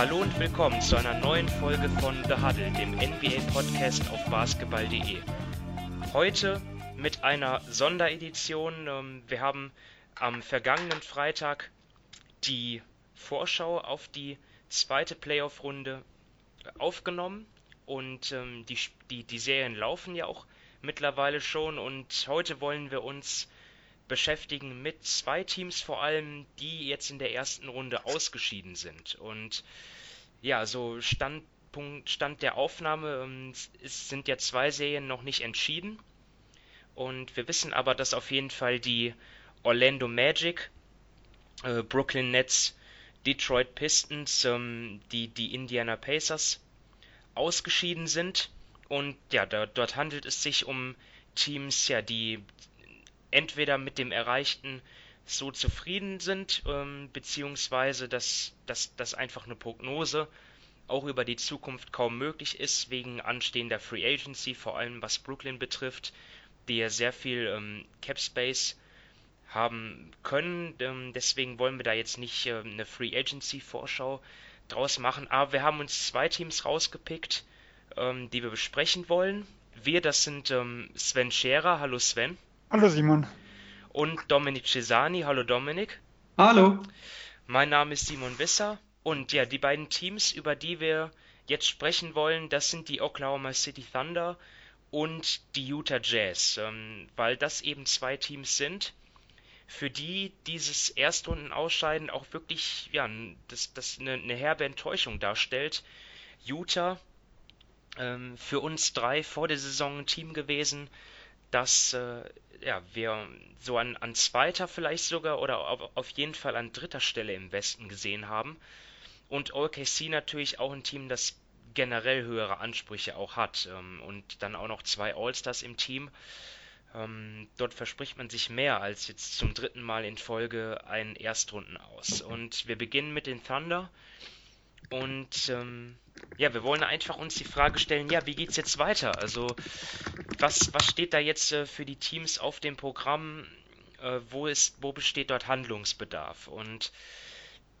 Hallo und willkommen zu einer neuen Folge von The Huddle, dem NBA-Podcast auf basketball.de. Heute mit einer Sonderedition. Ähm, wir haben am vergangenen Freitag die Vorschau auf die zweite Playoff-Runde aufgenommen und ähm, die, die, die Serien laufen ja auch mittlerweile schon und heute wollen wir uns beschäftigen mit zwei Teams vor allem, die jetzt in der ersten Runde ausgeschieden sind. Und ja, so Standpunkt, Stand der Aufnahme, ähm, es sind ja zwei Serien noch nicht entschieden. Und wir wissen aber, dass auf jeden Fall die Orlando Magic, äh, Brooklyn Nets, Detroit Pistons, ähm, die, die Indiana Pacers ausgeschieden sind. Und ja, da, dort handelt es sich um Teams, ja, die entweder mit dem Erreichten so zufrieden sind, ähm, beziehungsweise dass, dass einfach eine Prognose auch über die Zukunft kaum möglich ist, wegen anstehender Free Agency, vor allem was Brooklyn betrifft, die ja sehr viel ähm, Cap Space haben können. Ähm, deswegen wollen wir da jetzt nicht äh, eine Free Agency Vorschau draus machen, aber wir haben uns zwei Teams rausgepickt, ähm, die wir besprechen wollen. Wir, das sind ähm, Sven Scherer. Hallo Sven. Hallo Simon. Und Dominik Cesani. Hallo Dominik. Hallo. Mein Name ist Simon Wisser. Und ja, die beiden Teams, über die wir jetzt sprechen wollen, das sind die Oklahoma City Thunder und die Utah Jazz, ähm, weil das eben zwei Teams sind, für die dieses Erstrundenausscheiden auch wirklich ja, das, das eine, eine herbe Enttäuschung darstellt. Utah ähm, für uns drei vor der Saison ein Team gewesen, das äh, ja, wir so an, an zweiter vielleicht sogar oder auf, auf jeden Fall an dritter Stelle im Westen gesehen haben. Und OKC natürlich auch ein Team, das generell höhere Ansprüche auch hat. Ähm, und dann auch noch zwei All-Stars im Team. Ähm, dort verspricht man sich mehr als jetzt zum dritten Mal in Folge einen Erstrunden aus. Und wir beginnen mit den Thunder. Und ähm, ja, wir wollen einfach uns die Frage stellen, ja, wie geht's jetzt weiter? Also, was, was steht da jetzt äh, für die Teams auf dem Programm? Äh, wo, ist, wo besteht dort Handlungsbedarf? Und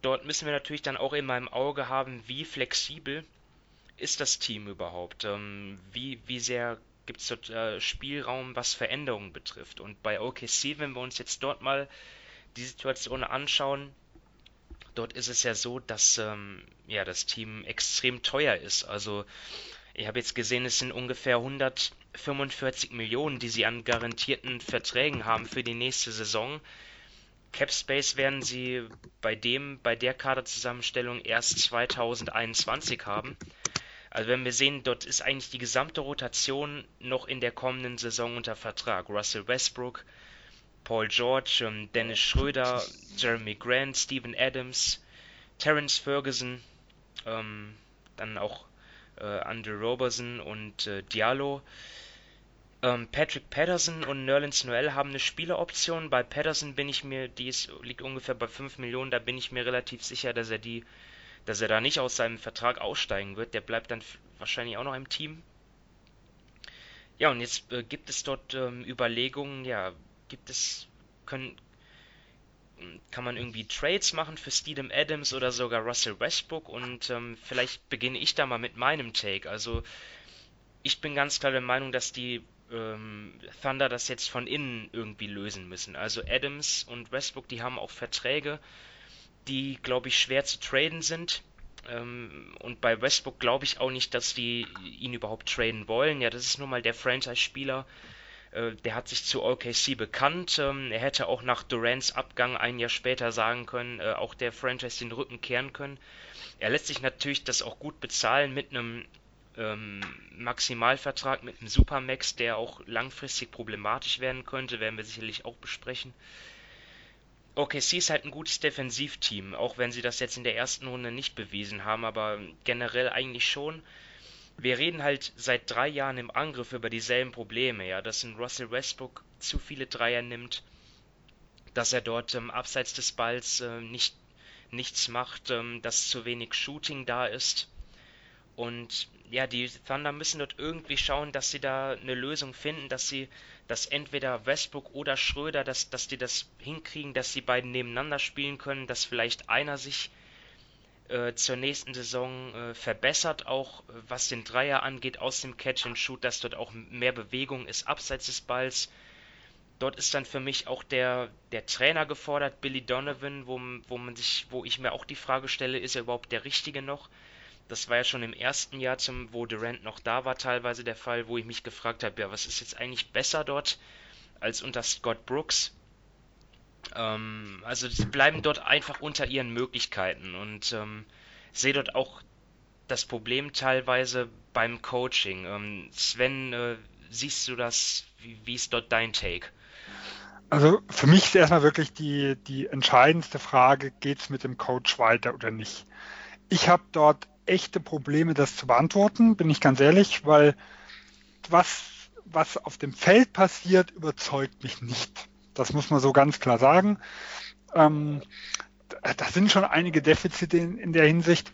dort müssen wir natürlich dann auch immer im Auge haben, wie flexibel ist das Team überhaupt? Ähm, wie, wie sehr gibt es dort äh, Spielraum, was Veränderungen betrifft? Und bei OKC, wenn wir uns jetzt dort mal die Situation anschauen, dort ist es ja so, dass ähm, ja, das Team extrem teuer ist. Also ich habe jetzt gesehen, es sind ungefähr 145 Millionen, die sie an garantierten Verträgen haben für die nächste Saison. Capspace werden sie bei dem, bei der Kaderzusammenstellung erst 2021 haben. Also wenn wir sehen, dort ist eigentlich die gesamte Rotation noch in der kommenden Saison unter Vertrag. Russell Westbrook, Paul George, ähm, Dennis Schröder, Jeremy Grant, Steven Adams, Terence Ferguson, ähm, dann auch äh, Andrew Roberson und äh, Diallo. Ähm, Patrick Patterson und Nerlens Noel haben eine Spieleroption. Bei Patterson bin ich mir, die ist, liegt ungefähr bei 5 Millionen, da bin ich mir relativ sicher, dass er die, dass er da nicht aus seinem Vertrag aussteigen wird. Der bleibt dann wahrscheinlich auch noch im Team. Ja, und jetzt äh, gibt es dort ähm, Überlegungen, ja, gibt es, können, kann man irgendwie Trades machen für Steven Adams oder sogar Russell Westbrook und ähm, vielleicht beginne ich da mal mit meinem Take. Also ich bin ganz klar der Meinung, dass die ähm, Thunder das jetzt von innen irgendwie lösen müssen. Also Adams und Westbrook, die haben auch Verträge, die, glaube ich, schwer zu traden sind. Ähm, und bei Westbrook glaube ich auch nicht, dass die ihn überhaupt traden wollen. Ja, das ist nun mal der Franchise-Spieler, der hat sich zu OKC bekannt. Ähm, er hätte auch nach Durants Abgang ein Jahr später sagen können, äh, auch der Franchise den Rücken kehren können. Er lässt sich natürlich das auch gut bezahlen mit einem ähm, Maximalvertrag, mit einem Supermax, der auch langfristig problematisch werden könnte, werden wir sicherlich auch besprechen. OKC ist halt ein gutes Defensivteam, auch wenn sie das jetzt in der ersten Runde nicht bewiesen haben, aber generell eigentlich schon wir reden halt seit drei Jahren im Angriff über dieselben Probleme, ja, dass ein Russell Westbrook zu viele Dreier nimmt, dass er dort ähm, abseits des Balls äh, nicht, nichts macht, ähm, dass zu wenig Shooting da ist. Und ja, die Thunder müssen dort irgendwie schauen, dass sie da eine Lösung finden, dass sie, dass entweder Westbrook oder Schröder, dass, dass die das hinkriegen, dass die beiden nebeneinander spielen können, dass vielleicht einer sich äh, zur nächsten Saison äh, verbessert, auch äh, was den Dreier angeht, aus dem Catch and Shoot, dass dort auch mehr Bewegung ist abseits des Balls. Dort ist dann für mich auch der, der Trainer gefordert, Billy Donovan, wo, wo man sich, wo ich mir auch die Frage stelle, ist er überhaupt der Richtige noch? Das war ja schon im ersten Jahr, zum, wo Durant noch da war, teilweise der Fall, wo ich mich gefragt habe, ja, was ist jetzt eigentlich besser dort als unter Scott Brooks? Ähm, also sie bleiben dort einfach unter ihren Möglichkeiten und ähm, sehe dort auch das Problem teilweise beim Coaching. Ähm, Sven, äh, siehst du das? Wie, wie ist dort dein Take? Also für mich ist erstmal wirklich die, die entscheidendste Frage, geht es mit dem Coach weiter oder nicht? Ich habe dort echte Probleme, das zu beantworten, bin ich ganz ehrlich, weil was, was auf dem Feld passiert, überzeugt mich nicht. Das muss man so ganz klar sagen. Ähm, da sind schon einige Defizite in, in der Hinsicht.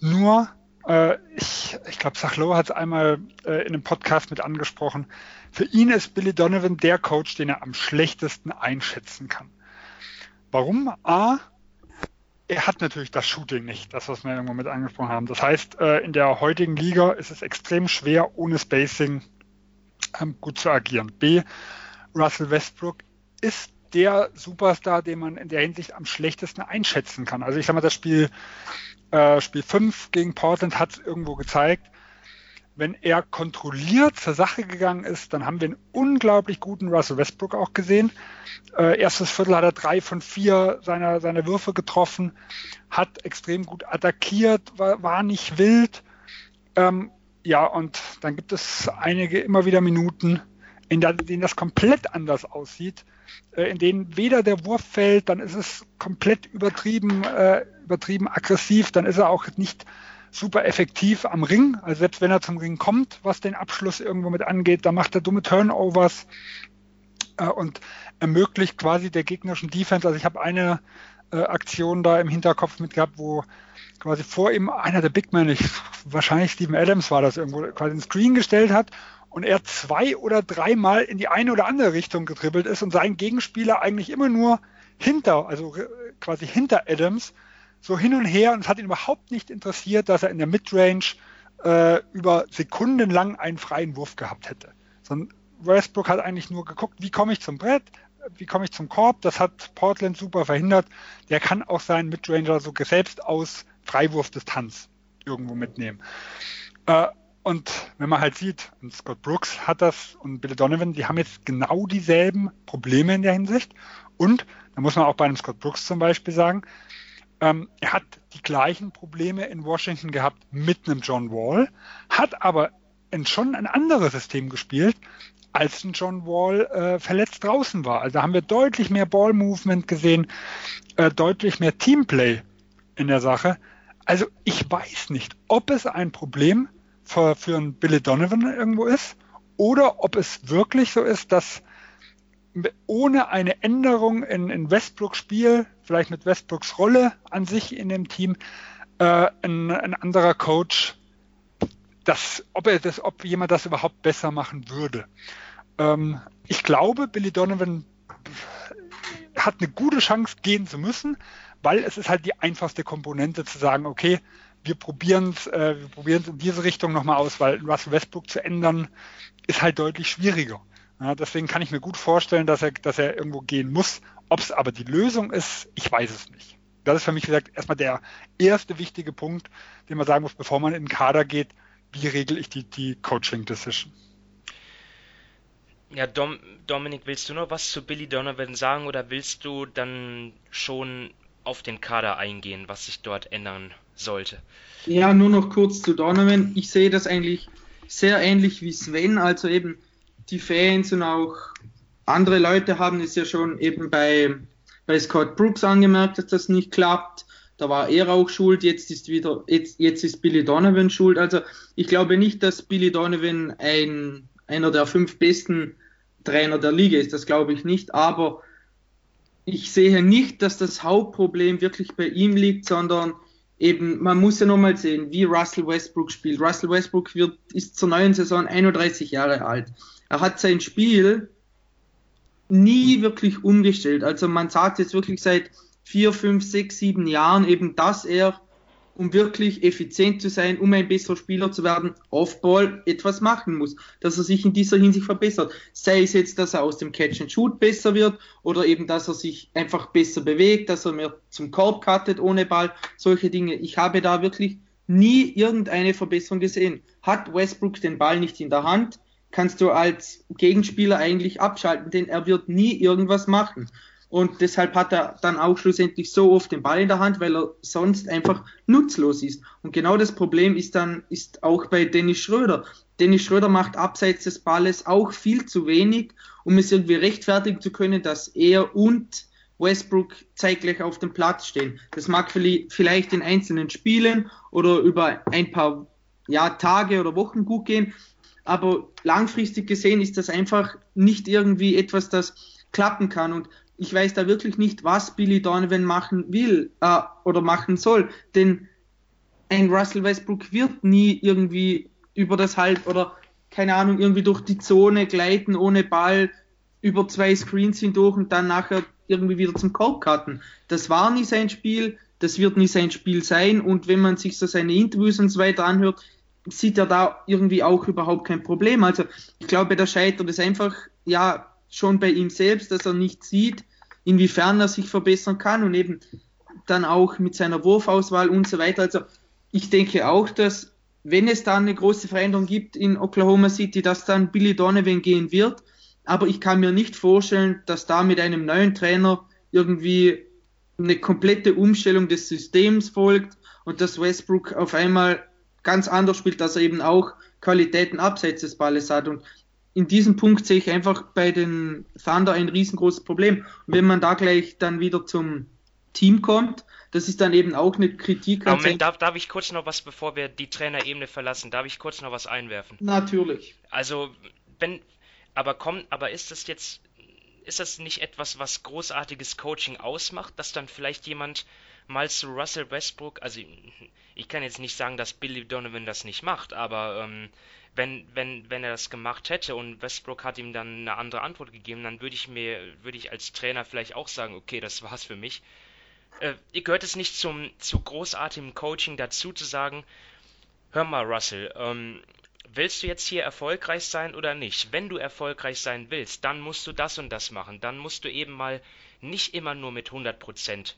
Nur, äh, ich, ich glaube, Sachlo hat es einmal äh, in einem Podcast mit angesprochen. Für ihn ist Billy Donovan der Coach, den er am schlechtesten einschätzen kann. Warum? A, er hat natürlich das Shooting nicht, das, was wir irgendwo mit angesprochen haben. Das heißt, äh, in der heutigen Liga ist es extrem schwer, ohne Spacing ähm, gut zu agieren. B, Russell Westbrook ist der Superstar, den man in der Hinsicht am schlechtesten einschätzen kann. Also ich sag mal, das Spiel, äh, Spiel 5 gegen Portland hat es irgendwo gezeigt. Wenn er kontrolliert zur Sache gegangen ist, dann haben wir einen unglaublich guten Russell Westbrook auch gesehen. Äh, erstes Viertel hat er drei von vier seiner, seiner Würfe getroffen, hat extrem gut attackiert, war, war nicht wild. Ähm, ja, und dann gibt es einige immer wieder Minuten, in denen das komplett anders aussieht in denen weder der Wurf fällt, dann ist es komplett übertrieben, äh, übertrieben aggressiv, dann ist er auch nicht super effektiv am Ring. Also selbst wenn er zum Ring kommt, was den Abschluss irgendwo mit angeht, dann macht er dumme Turnovers äh, und ermöglicht quasi der gegnerischen Defense. Also ich habe eine äh, Aktion da im Hinterkopf mit gehabt, wo quasi vor ihm einer der Big Men, ich, wahrscheinlich Steven Adams war das irgendwo, quasi einen Screen gestellt hat und er zwei oder dreimal in die eine oder andere Richtung getribbelt ist und sein Gegenspieler eigentlich immer nur hinter, also quasi hinter Adams, so hin und her und es hat ihn überhaupt nicht interessiert, dass er in der Midrange äh, über Sekunden lang einen freien Wurf gehabt hätte. Sondern Westbrook hat eigentlich nur geguckt, wie komme ich zum Brett, wie komme ich zum Korb, das hat Portland super verhindert. Der kann auch seinen Midranger so selbst aus Freiwurfdistanz irgendwo mitnehmen. Äh, und wenn man halt sieht, Scott Brooks hat das und Billy Donovan, die haben jetzt genau dieselben Probleme in der Hinsicht. Und da muss man auch bei einem Scott Brooks zum Beispiel sagen, ähm, er hat die gleichen Probleme in Washington gehabt mit einem John Wall, hat aber in schon ein anderes System gespielt, als ein John Wall äh, verletzt draußen war. Also haben wir deutlich mehr Ball-Movement gesehen, äh, deutlich mehr Teamplay in der Sache. Also ich weiß nicht, ob es ein Problem für, für einen Billy Donovan irgendwo ist oder ob es wirklich so ist, dass ohne eine Änderung in, in Westbrooks Spiel, vielleicht mit Westbrooks Rolle an sich in dem Team, äh, ein, ein, anderer Coach, das, ob er das, ob jemand das überhaupt besser machen würde. Ähm, ich glaube, Billy Donovan hat eine gute Chance gehen zu müssen, weil es ist halt die einfachste Komponente zu sagen, okay, wir probieren es äh, wir probieren in diese Richtung nochmal aus, weil Russell Westbrook zu ändern ist halt deutlich schwieriger. Ja, deswegen kann ich mir gut vorstellen, dass er, dass er irgendwo gehen muss. Ob es aber die Lösung ist, ich weiß es nicht. Das ist für mich, wie gesagt, erstmal der erste wichtige Punkt, den man sagen muss, bevor man in den Kader geht, wie regel ich die, die Coaching-Decision. Ja, Dom, Dominik, willst du noch was zu Billy Donovan sagen oder willst du dann schon auf den Kader eingehen, was sich dort ändern sollte. Ja, nur noch kurz zu Donovan. Ich sehe das eigentlich sehr ähnlich wie Sven. Also eben die Fans und auch andere Leute haben es ja schon eben bei, bei Scott Brooks angemerkt, dass das nicht klappt. Da war er auch schuld, jetzt ist wieder, jetzt, jetzt ist Billy Donovan schuld. Also ich glaube nicht, dass Billy Donovan ein, einer der fünf besten Trainer der Liga ist. Das glaube ich nicht. Aber ich sehe nicht, dass das Hauptproblem wirklich bei ihm liegt, sondern eben, man muss ja nochmal sehen, wie Russell Westbrook spielt. Russell Westbrook wird, ist zur neuen Saison 31 Jahre alt. Er hat sein Spiel nie wirklich umgestellt. Also man sagt jetzt wirklich seit vier, fünf, sechs, sieben Jahren eben, dass er um wirklich effizient zu sein, um ein besserer Spieler zu werden, Off-Ball etwas machen muss, dass er sich in dieser Hinsicht verbessert. Sei es jetzt, dass er aus dem Catch-and-Shoot besser wird oder eben, dass er sich einfach besser bewegt, dass er mehr zum Korb cuttet ohne Ball, solche Dinge. Ich habe da wirklich nie irgendeine Verbesserung gesehen. Hat Westbrook den Ball nicht in der Hand, kannst du als Gegenspieler eigentlich abschalten, denn er wird nie irgendwas machen. Und deshalb hat er dann auch schlussendlich so oft den Ball in der Hand, weil er sonst einfach nutzlos ist. Und genau das Problem ist dann, ist auch bei Dennis Schröder. Dennis Schröder macht abseits des Balles auch viel zu wenig, um es irgendwie rechtfertigen zu können, dass er und Westbrook zeitgleich auf dem Platz stehen. Das mag vielleicht in einzelnen Spielen oder über ein paar ja, Tage oder Wochen gut gehen, aber langfristig gesehen ist das einfach nicht irgendwie etwas, das klappen kann. Und ich weiß da wirklich nicht, was Billy Donovan machen will äh, oder machen soll. Denn ein Russell Westbrook wird nie irgendwie über das Halb oder keine Ahnung, irgendwie durch die Zone gleiten ohne Ball über zwei Screens hindurch und dann nachher irgendwie wieder zum Korb cutten. Das war nie sein Spiel, das wird nie sein Spiel sein und wenn man sich so seine Interviews und so weiter anhört, sieht er da irgendwie auch überhaupt kein Problem. Also ich glaube, der scheitert ist einfach, ja, schon bei ihm selbst, dass er nicht sieht, inwiefern er sich verbessern kann und eben dann auch mit seiner Wurfauswahl und so weiter. Also ich denke auch, dass wenn es dann eine große Veränderung gibt in Oklahoma City, dass dann Billy Donovan gehen wird. Aber ich kann mir nicht vorstellen, dass da mit einem neuen Trainer irgendwie eine komplette Umstellung des Systems folgt und dass Westbrook auf einmal ganz anders spielt, dass er eben auch Qualitäten abseits des Balles hat. Und in diesem Punkt sehe ich einfach bei den Thunder ein riesengroßes Problem. Und wenn man da gleich dann wieder zum Team kommt, das ist dann eben auch eine Kritik. An Moment, darf, darf ich kurz noch was, bevor wir die Trainerebene verlassen, darf ich kurz noch was einwerfen? Natürlich. Also, wenn, aber kommt, aber ist das jetzt, ist das nicht etwas, was großartiges Coaching ausmacht, dass dann vielleicht jemand mal zu Russell Westbrook, also ich kann jetzt nicht sagen, dass Billy Donovan das nicht macht, aber ähm, wenn, wenn, wenn er das gemacht hätte und Westbrook hat ihm dann eine andere Antwort gegeben, dann würde ich mir, würde ich als Trainer vielleicht auch sagen, okay, das war's für mich. Äh, gehört es nicht zum, zu großartigem Coaching dazu zu sagen, hör mal, Russell, ähm, willst du jetzt hier erfolgreich sein oder nicht? Wenn du erfolgreich sein willst, dann musst du das und das machen. Dann musst du eben mal nicht immer nur mit 100 Prozent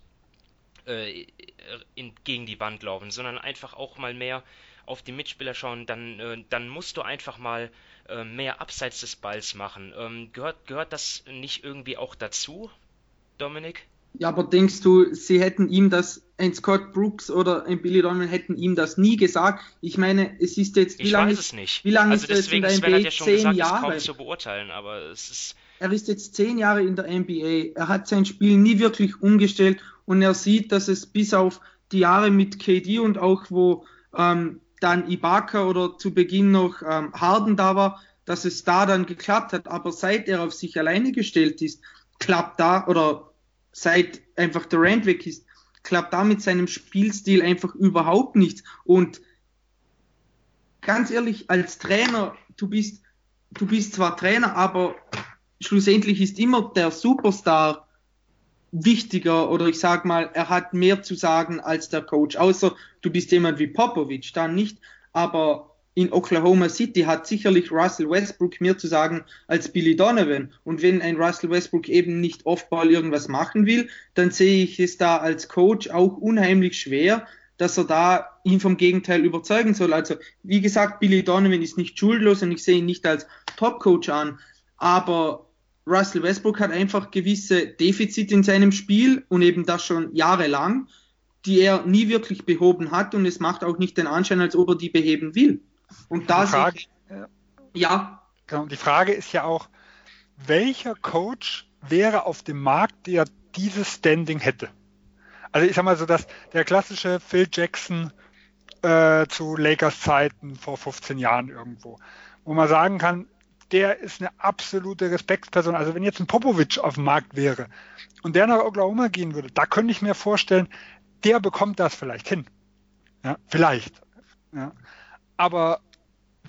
äh, in, gegen die Wand laufen, sondern einfach auch mal mehr auf die Mitspieler schauen, dann, äh, dann musst du einfach mal äh, mehr abseits des Balls machen. Ähm, gehört, gehört das nicht irgendwie auch dazu, Dominik? Ja, aber denkst du, sie hätten ihm das, ein Scott Brooks oder ein Billy Donovan hätten ihm das nie gesagt? Ich meine, es ist jetzt, wie lange ist, nicht. Wie lange also ist deswegen, es in der NBA? Ja schon zehn gesagt, Jahre. kaum zu beurteilen, aber es ist. Er ist jetzt zehn Jahre in der NBA. Er hat sein Spiel nie wirklich umgestellt und er sieht, dass es bis auf die Jahre mit KD und auch wo ähm, dann Ibaka oder zu Beginn noch ähm, Harden da war, dass es da dann geklappt hat. Aber seit er auf sich alleine gestellt ist, klappt da oder seit einfach der Rand weg ist, klappt da mit seinem Spielstil einfach überhaupt nichts. Und ganz ehrlich, als Trainer, du bist, du bist zwar Trainer, aber schlussendlich ist immer der Superstar wichtiger oder ich sag mal, er hat mehr zu sagen als der Coach. Außer du bist jemand wie Popovic, dann nicht. Aber in Oklahoma City hat sicherlich Russell Westbrook mehr zu sagen als Billy Donovan. Und wenn ein Russell Westbrook eben nicht Offball irgendwas machen will, dann sehe ich es da als Coach auch unheimlich schwer, dass er da ihn vom Gegenteil überzeugen soll. Also, wie gesagt, Billy Donovan ist nicht schuldlos und ich sehe ihn nicht als Top-Coach an. Aber Russell Westbrook hat einfach gewisse Defizite in seinem Spiel und eben das schon jahrelang, die er nie wirklich behoben hat und es macht auch nicht den Anschein, als ob er die beheben will. Und da die Frage, ich, ja. Genau, die Frage ist ja auch, welcher Coach wäre auf dem Markt, der dieses Standing hätte? Also ich sag mal so, dass der klassische Phil Jackson äh, zu Lakers Zeiten vor 15 Jahren irgendwo, wo man sagen kann, der ist eine absolute Respektsperson. Also wenn jetzt ein Popovic auf dem Markt wäre und der nach Oklahoma gehen würde, da könnte ich mir vorstellen, der bekommt das vielleicht hin. Ja, vielleicht. Ja. Aber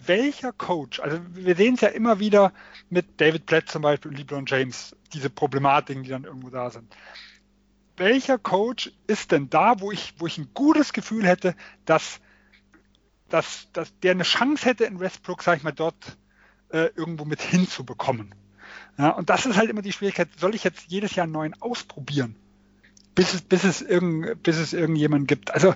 welcher Coach, also wir sehen es ja immer wieder mit David Platt zum Beispiel und LeBron James, diese Problematiken, die dann irgendwo da sind. welcher Coach ist denn da, wo ich, wo ich ein gutes Gefühl hätte, dass, dass, dass der eine Chance hätte, in Westbrook, sag ich mal, dort äh, irgendwo mit hinzubekommen. Ja, und das ist halt immer die Schwierigkeit, soll ich jetzt jedes Jahr einen neuen ausprobieren, bis es, bis es, irgend, bis es irgendjemand gibt. Also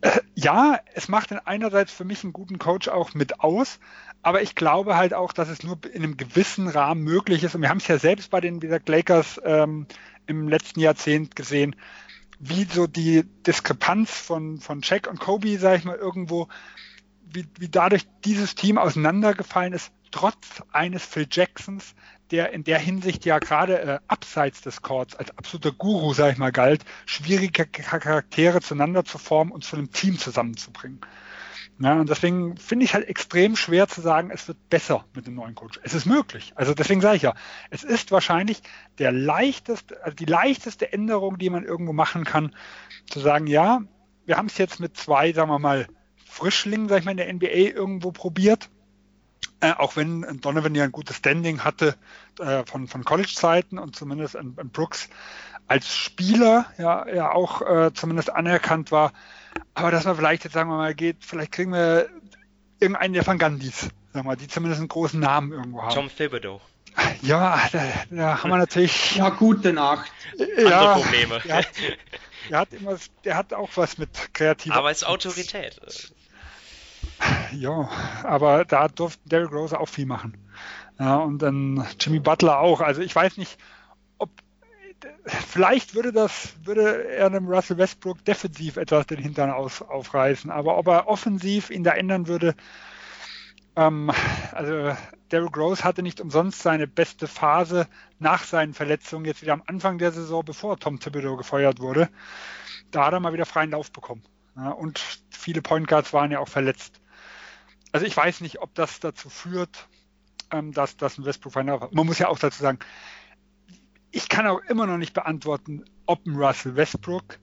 äh, ja, es macht einerseits für mich einen guten Coach auch mit aus, aber ich glaube halt auch, dass es nur in einem gewissen Rahmen möglich ist. Und wir haben es ja selbst bei den gesagt, Lakers ähm, im letzten Jahrzehnt gesehen, wie so die Diskrepanz von, von Shaq und Kobe, sage ich mal, irgendwo, wie, wie dadurch dieses Team auseinandergefallen ist, trotz eines Phil Jacksons, der in der Hinsicht ja gerade äh, abseits des Courts als absoluter Guru, sage ich mal, galt, schwierige Charaktere zueinander zu formen und zu einem Team zusammenzubringen. Ja, und deswegen finde ich halt extrem schwer zu sagen, es wird besser mit dem neuen Coach. Es ist möglich. Also deswegen sage ich ja, es ist wahrscheinlich der leichteste, also die leichteste Änderung, die man irgendwo machen kann, zu sagen, ja, wir haben es jetzt mit zwei, sagen wir mal, Frischlingen, sag ich mal, in der NBA irgendwo probiert. Äh, auch wenn Donovan ja ein gutes Standing hatte äh, von, von College-Zeiten und zumindest an, an, Brooks als Spieler ja, ja auch äh, zumindest anerkannt war. Aber dass man vielleicht jetzt, sagen wir mal, geht, vielleicht kriegen wir irgendeinen der Van Gandhis, sagen wir mal, die zumindest einen großen Namen irgendwo haben. Tom Thibodeau. Ja, da, da haben wir natürlich. Ja, gute Nacht. Ja, Andere Probleme. Der hat, der hat, immer, der hat auch was mit kreativer. Aber als Autorität. Ja, aber da durfte Derrick Rose auch viel machen. Ja, und dann Jimmy Butler auch. Also ich weiß nicht, ob vielleicht würde das, würde er einem Russell Westbrook defensiv etwas den Hintern aus, aufreißen, aber ob er offensiv ihn da ändern würde, ähm, also Derrick Rose hatte nicht umsonst seine beste Phase nach seinen Verletzungen, jetzt wieder am Anfang der Saison, bevor Tom Thibodeau gefeuert wurde. Da hat er mal wieder freien Lauf bekommen. Ja, und viele Point Guards waren ja auch verletzt. Also ich weiß nicht, ob das dazu führt, ähm, dass, dass ein Westbrook hat. Man muss ja auch dazu sagen, ich kann auch immer noch nicht beantworten, ob ein Russell Westbrook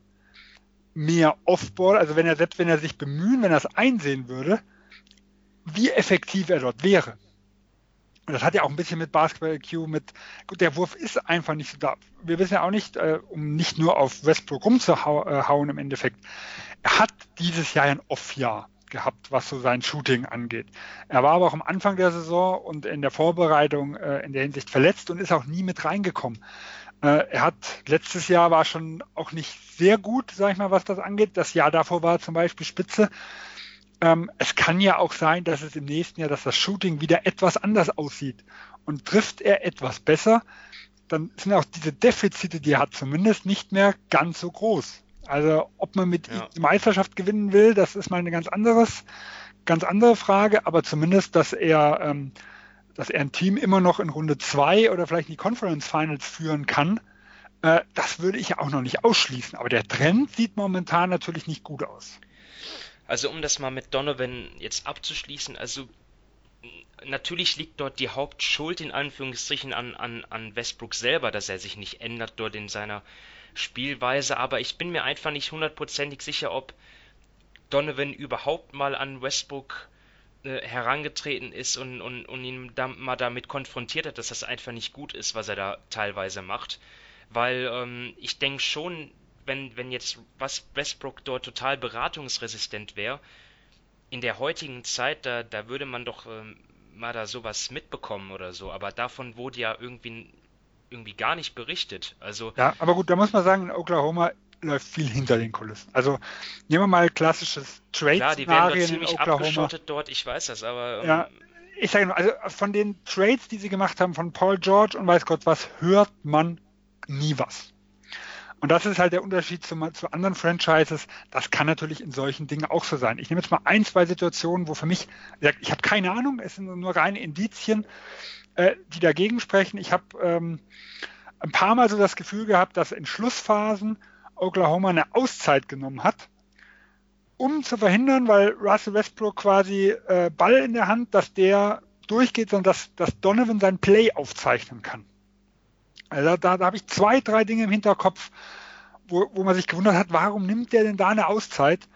mehr Offball, also wenn er selbst wenn er sich bemühen, wenn er es einsehen würde, wie effektiv er dort wäre. Und das hat ja auch ein bisschen mit Basketball-IQ, mit, gut, der Wurf ist einfach nicht so da. Wir wissen ja auch nicht, äh, um nicht nur auf Westbrook rumzuhauen im Endeffekt. Er hat dieses Jahr ein Off-Jahr gehabt, was so sein Shooting angeht. Er war aber auch am Anfang der Saison und in der Vorbereitung äh, in der Hinsicht verletzt und ist auch nie mit reingekommen. Äh, er hat letztes Jahr war schon auch nicht sehr gut, sag ich mal, was das angeht. Das Jahr davor war zum Beispiel Spitze. Ähm, es kann ja auch sein, dass es im nächsten Jahr, dass das Shooting wieder etwas anders aussieht. Und trifft er etwas besser, dann sind auch diese Defizite, die er hat, zumindest nicht mehr ganz so groß. Also ob man mit ja. die Meisterschaft gewinnen will, das ist mal eine ganz anderes, ganz andere Frage, aber zumindest, dass er, ähm, dass er ein Team immer noch in Runde 2 oder vielleicht in die Conference Finals führen kann, äh, das würde ich ja auch noch nicht ausschließen. Aber der Trend sieht momentan natürlich nicht gut aus. Also um das mal mit Donovan jetzt abzuschließen, also natürlich liegt dort die Hauptschuld in Anführungsstrichen an, an, an Westbrook selber, dass er sich nicht ändert dort in seiner Spielweise, aber ich bin mir einfach nicht hundertprozentig sicher, ob Donovan überhaupt mal an Westbrook äh, herangetreten ist und, und, und ihn da, mal damit konfrontiert hat, dass das einfach nicht gut ist, was er da teilweise macht. Weil ähm, ich denke schon, wenn, wenn jetzt was Westbrook dort total beratungsresistent wäre, in der heutigen Zeit, da, da würde man doch ähm, mal da sowas mitbekommen oder so. Aber davon wurde ja irgendwie irgendwie gar nicht berichtet. Also ja, aber gut, da muss man sagen, in Oklahoma läuft viel hinter den Kulissen. Also nehmen wir mal klassisches Trade Klar, die werden dort ziemlich abgeschottet dort, ich weiß das, aber ähm, ja, ich sage nur, also von den Trades, die sie gemacht haben von Paul George und weiß Gott was, hört man nie was. Und das ist halt der Unterschied zu, zu, anderen Franchises. Das kann natürlich in solchen Dingen auch so sein. Ich nehme jetzt mal ein, zwei Situationen, wo für mich, ich habe keine Ahnung, es sind nur reine Indizien äh, die dagegen sprechen. Ich habe ähm, ein paar Mal so das Gefühl gehabt, dass in Schlussphasen Oklahoma eine Auszeit genommen hat, um zu verhindern, weil Russell Westbrook quasi äh, Ball in der Hand, dass der durchgeht, sondern dass, dass Donovan sein Play aufzeichnen kann. Also da, da habe ich zwei, drei Dinge im Hinterkopf, wo, wo man sich gewundert hat, warum nimmt der denn da eine Auszeit?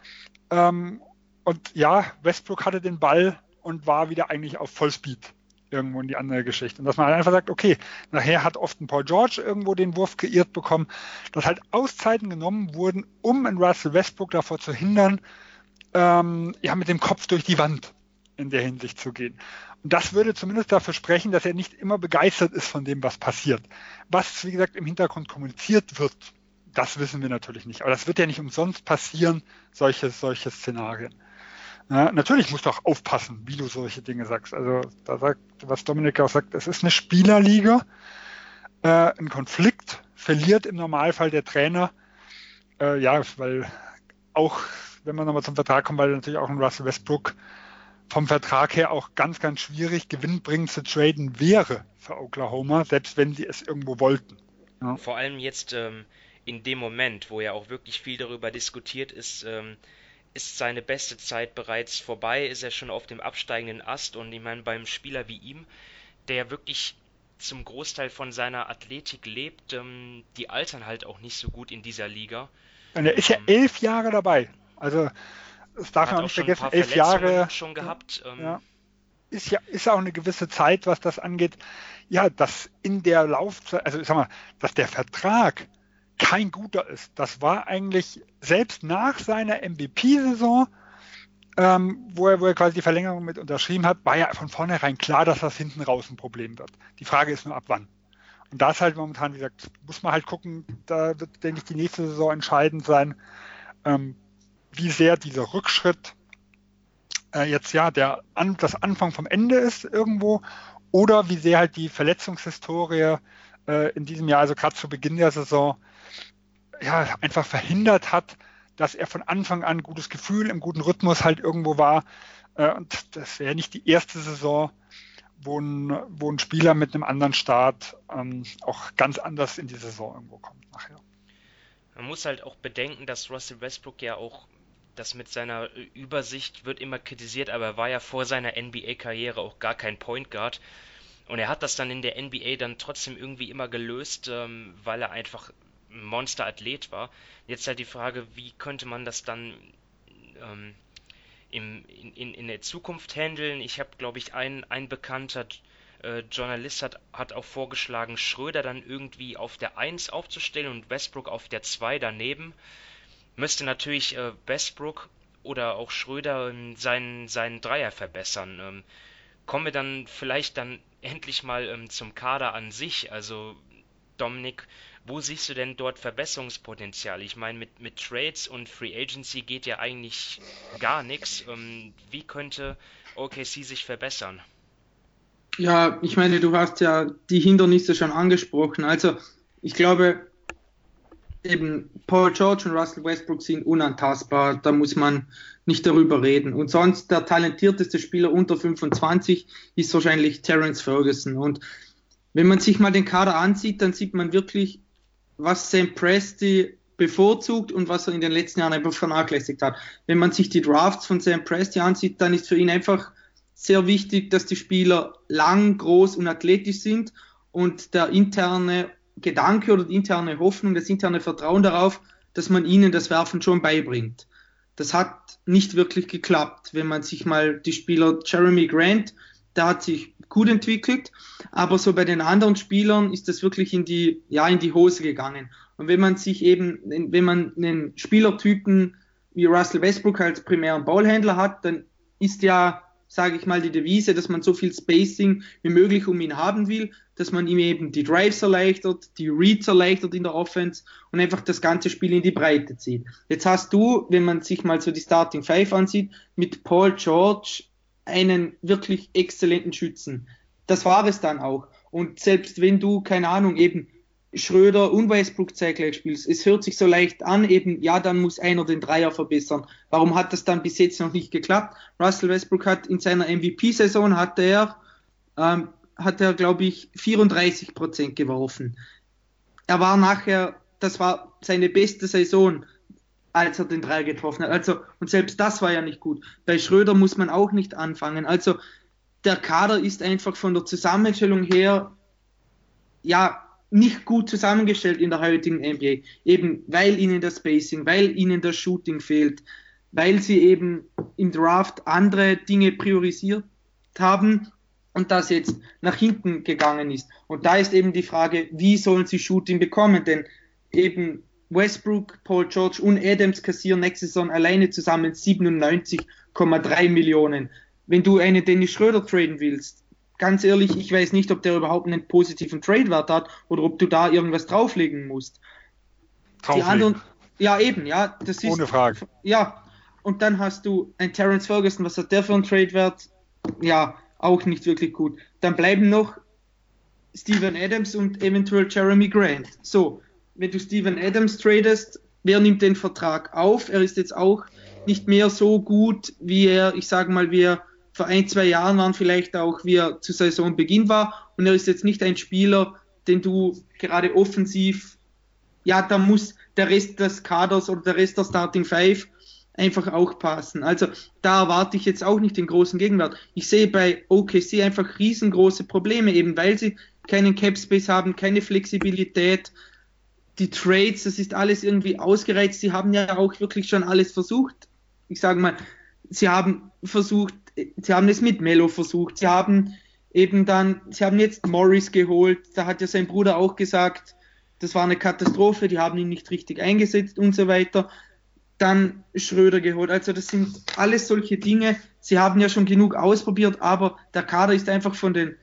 Ähm, und ja, Westbrook hatte den Ball und war wieder eigentlich auf Vollspeed irgendwo in die andere Geschichte. Und dass man halt einfach sagt, okay, nachher hat oft ein Paul George irgendwo den Wurf kreiert bekommen, dass halt Auszeiten genommen wurden, um in Russell Westbrook davor zu hindern, ähm, ja, mit dem Kopf durch die Wand in der Hinsicht zu gehen. Und das würde zumindest dafür sprechen, dass er nicht immer begeistert ist von dem, was passiert. Was, wie gesagt, im Hintergrund kommuniziert wird, das wissen wir natürlich nicht. Aber das wird ja nicht umsonst passieren, solche, solche Szenarien. Ja, natürlich musst du auch aufpassen, wie du solche Dinge sagst. Also da sagt, was Dominik auch sagt, es ist eine Spielerliga. Äh, ein Konflikt verliert im Normalfall der Trainer. Äh, ja, weil auch, wenn man nochmal zum Vertrag kommt, weil natürlich auch ein Russell Westbrook vom Vertrag her auch ganz, ganz schwierig gewinnbringend zu traden wäre für Oklahoma, selbst wenn sie es irgendwo wollten. Ja. Vor allem jetzt ähm, in dem Moment, wo ja auch wirklich viel darüber diskutiert ist, ähm, ist seine beste Zeit bereits vorbei, ist er schon auf dem absteigenden Ast und ich meine, beim Spieler wie ihm, der wirklich zum Großteil von seiner Athletik lebt, ähm, die altern halt auch nicht so gut in dieser Liga. Und er ist ja ähm, elf Jahre dabei. Also das darf man auch nicht vergessen, elf Jahre schon gehabt. Ähm, ja, ist ja ist auch eine gewisse Zeit, was das angeht. Ja, dass in der Laufzeit, also ich sag mal, dass der Vertrag kein guter ist. Das war eigentlich selbst nach seiner MVP-Saison, ähm, wo, er, wo er quasi die Verlängerung mit unterschrieben hat, war ja von vornherein klar, dass das hinten raus ein Problem wird. Die Frage ist nur ab wann. Und da ist halt momentan, wie gesagt, muss man halt gucken, da wird, denke ich, die nächste Saison entscheidend sein, ähm, wie sehr dieser Rückschritt äh, jetzt ja der an, das Anfang vom Ende ist irgendwo oder wie sehr halt die Verletzungshistorie äh, in diesem Jahr, also gerade zu Beginn der Saison, ja, einfach verhindert hat, dass er von Anfang an gutes Gefühl im guten Rhythmus halt irgendwo war. Äh, und das wäre nicht die erste Saison, wo ein, wo ein Spieler mit einem anderen Start ähm, auch ganz anders in die Saison irgendwo kommt nachher. Man muss halt auch bedenken, dass Russell Westbrook ja auch das mit seiner Übersicht wird immer kritisiert, aber er war ja vor seiner NBA-Karriere auch gar kein Point Guard. Und er hat das dann in der NBA dann trotzdem irgendwie immer gelöst, ähm, weil er einfach Monsterathlet war. Jetzt halt die Frage, wie könnte man das dann ähm, im, in, in der Zukunft handeln? Ich habe, glaube ich, ein, ein bekannter äh, Journalist hat, hat auch vorgeschlagen, Schröder dann irgendwie auf der 1 aufzustellen und Westbrook auf der 2 daneben. Müsste natürlich äh, Westbrook oder auch Schröder ähm, seinen, seinen Dreier verbessern. Ähm, kommen wir dann vielleicht dann endlich mal ähm, zum Kader an sich. Also Dominik, wo siehst du denn dort Verbesserungspotenzial? Ich meine, mit, mit Trades und Free Agency geht ja eigentlich gar nichts. Ähm, wie könnte OKC sich verbessern? Ja, ich meine, du hast ja die Hindernisse schon angesprochen. Also, ich glaube, eben Paul George und Russell Westbrook sind unantastbar. Da muss man nicht darüber reden. Und sonst der talentierteste Spieler unter 25 ist wahrscheinlich Terence Ferguson. Und wenn man sich mal den Kader ansieht, dann sieht man wirklich, was Sam Presti bevorzugt und was er in den letzten Jahren einfach vernachlässigt hat. Wenn man sich die Drafts von Sam Presti ansieht, dann ist für ihn einfach sehr wichtig, dass die Spieler lang, groß und athletisch sind und der interne Gedanke oder die interne Hoffnung, das interne Vertrauen darauf, dass man ihnen das Werfen schon beibringt. Das hat nicht wirklich geklappt, wenn man sich mal die Spieler Jeremy Grant, der hat sich gut entwickelt, aber so bei den anderen Spielern ist das wirklich in die, ja, in die Hose gegangen. Und wenn man sich eben, wenn man einen Spielertypen wie Russell Westbrook als primären Ballhändler hat, dann ist ja, sage ich mal, die Devise, dass man so viel Spacing wie möglich um ihn haben will, dass man ihm eben die Drives erleichtert, die Reads erleichtert in der Offense und einfach das ganze Spiel in die Breite zieht. Jetzt hast du, wenn man sich mal so die Starting Five ansieht, mit Paul George einen wirklich exzellenten Schützen. Das war es dann auch. Und selbst wenn du, keine Ahnung, eben Schröder und Westbrook zeitgleich spielst, es hört sich so leicht an, eben, ja, dann muss einer den Dreier verbessern. Warum hat das dann bis jetzt noch nicht geklappt? Russell Westbrook hat in seiner MVP-Saison, hat er, ähm, hat er, glaube ich, 34 Prozent geworfen. Er war nachher, das war seine beste Saison als er den Dreier getroffen hat. Also, und selbst das war ja nicht gut. Bei Schröder muss man auch nicht anfangen. Also, der Kader ist einfach von der Zusammenstellung her, ja, nicht gut zusammengestellt in der heutigen NBA. Eben, weil ihnen das Spacing, weil ihnen das Shooting fehlt, weil sie eben im Draft andere Dinge priorisiert haben. und das jetzt nach hinten gegangen ist. Und da ist eben die Frage, wie sollen sie Shooting bekommen? Denn eben Westbrook, Paul George und Adams kassieren nächste Saison alleine zusammen 97,3 Millionen. Wenn du einen Dennis Schröder traden willst, ganz ehrlich, ich weiß nicht, ob der überhaupt einen positiven Trade-Wert hat oder ob du da irgendwas drauflegen musst. Drauflegen. Die anderen, ja eben, ja, das ist. Ohne Frage. Ja, und dann hast du ein Terence Ferguson, was hat der für einen Trade-Wert? Ja, auch nicht wirklich gut. Dann bleiben noch Steven Adams und eventuell Jeremy Grant. So, wenn du Steven Adams tradest, wer nimmt den Vertrag auf? Er ist jetzt auch nicht mehr so gut, wie er, ich sage mal, wie er vor ein, zwei Jahren waren, vielleicht auch, wie er zu Saisonbeginn war. Und er ist jetzt nicht ein Spieler, den du gerade offensiv, ja, da muss der Rest des Kaders oder der Rest der Starting Five einfach auch passen. Also da erwarte ich jetzt auch nicht den großen Gegenwert. Ich sehe bei OKC einfach riesengroße Probleme, eben weil sie keinen Cap Space haben, keine Flexibilität. Die Trades, das ist alles irgendwie ausgereizt. Sie haben ja auch wirklich schon alles versucht. Ich sage mal, sie haben versucht, sie haben es mit Melo versucht. Sie haben eben dann, sie haben jetzt Morris geholt. Da hat ja sein Bruder auch gesagt, das war eine Katastrophe, die haben ihn nicht richtig eingesetzt und so weiter dann Schröder geholt. Also das sind alles solche Dinge. Sie haben ja schon genug ausprobiert, aber der Kader ist einfach von den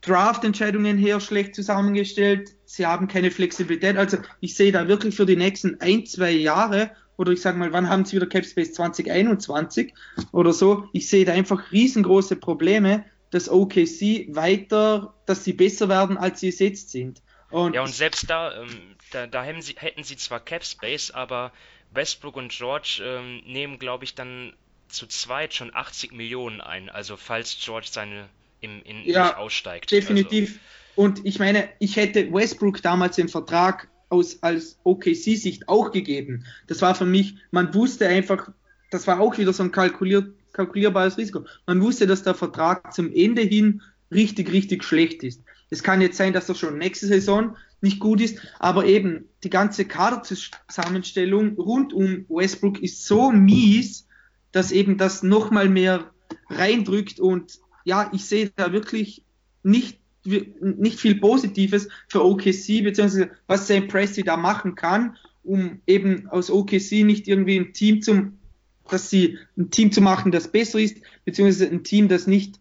Draft-Entscheidungen her schlecht zusammengestellt. Sie haben keine Flexibilität. Also ich sehe da wirklich für die nächsten ein, zwei Jahre oder ich sage mal, wann haben sie wieder Capspace 2021 oder so? Ich sehe da einfach riesengroße Probleme, dass OKC weiter, dass sie besser werden, als sie es jetzt sind. Und ja, und selbst da, ähm, da, da hätten, sie, hätten sie zwar Capspace, aber Westbrook und George ähm, nehmen, glaube ich, dann zu zweit schon 80 Millionen ein. Also falls George seine im, in, ja, nicht aussteigt. Definitiv. Also. Und ich meine, ich hätte Westbrook damals den Vertrag aus, als OKC-Sicht auch gegeben. Das war für mich, man wusste einfach, das war auch wieder so ein kalkuliert, kalkulierbares Risiko. Man wusste, dass der Vertrag zum Ende hin richtig, richtig schlecht ist. Es kann jetzt sein, dass er schon nächste Saison nicht gut ist, aber eben die ganze Kaderzusammenstellung rund um Westbrook ist so mies, dass eben das nochmal mehr reindrückt und ja, ich sehe da wirklich nicht, nicht viel Positives für OKC, beziehungsweise was Sam Presti da machen kann, um eben aus OKC nicht irgendwie ein Team zum, dass sie ein Team zu machen, das besser ist, beziehungsweise ein Team, das nicht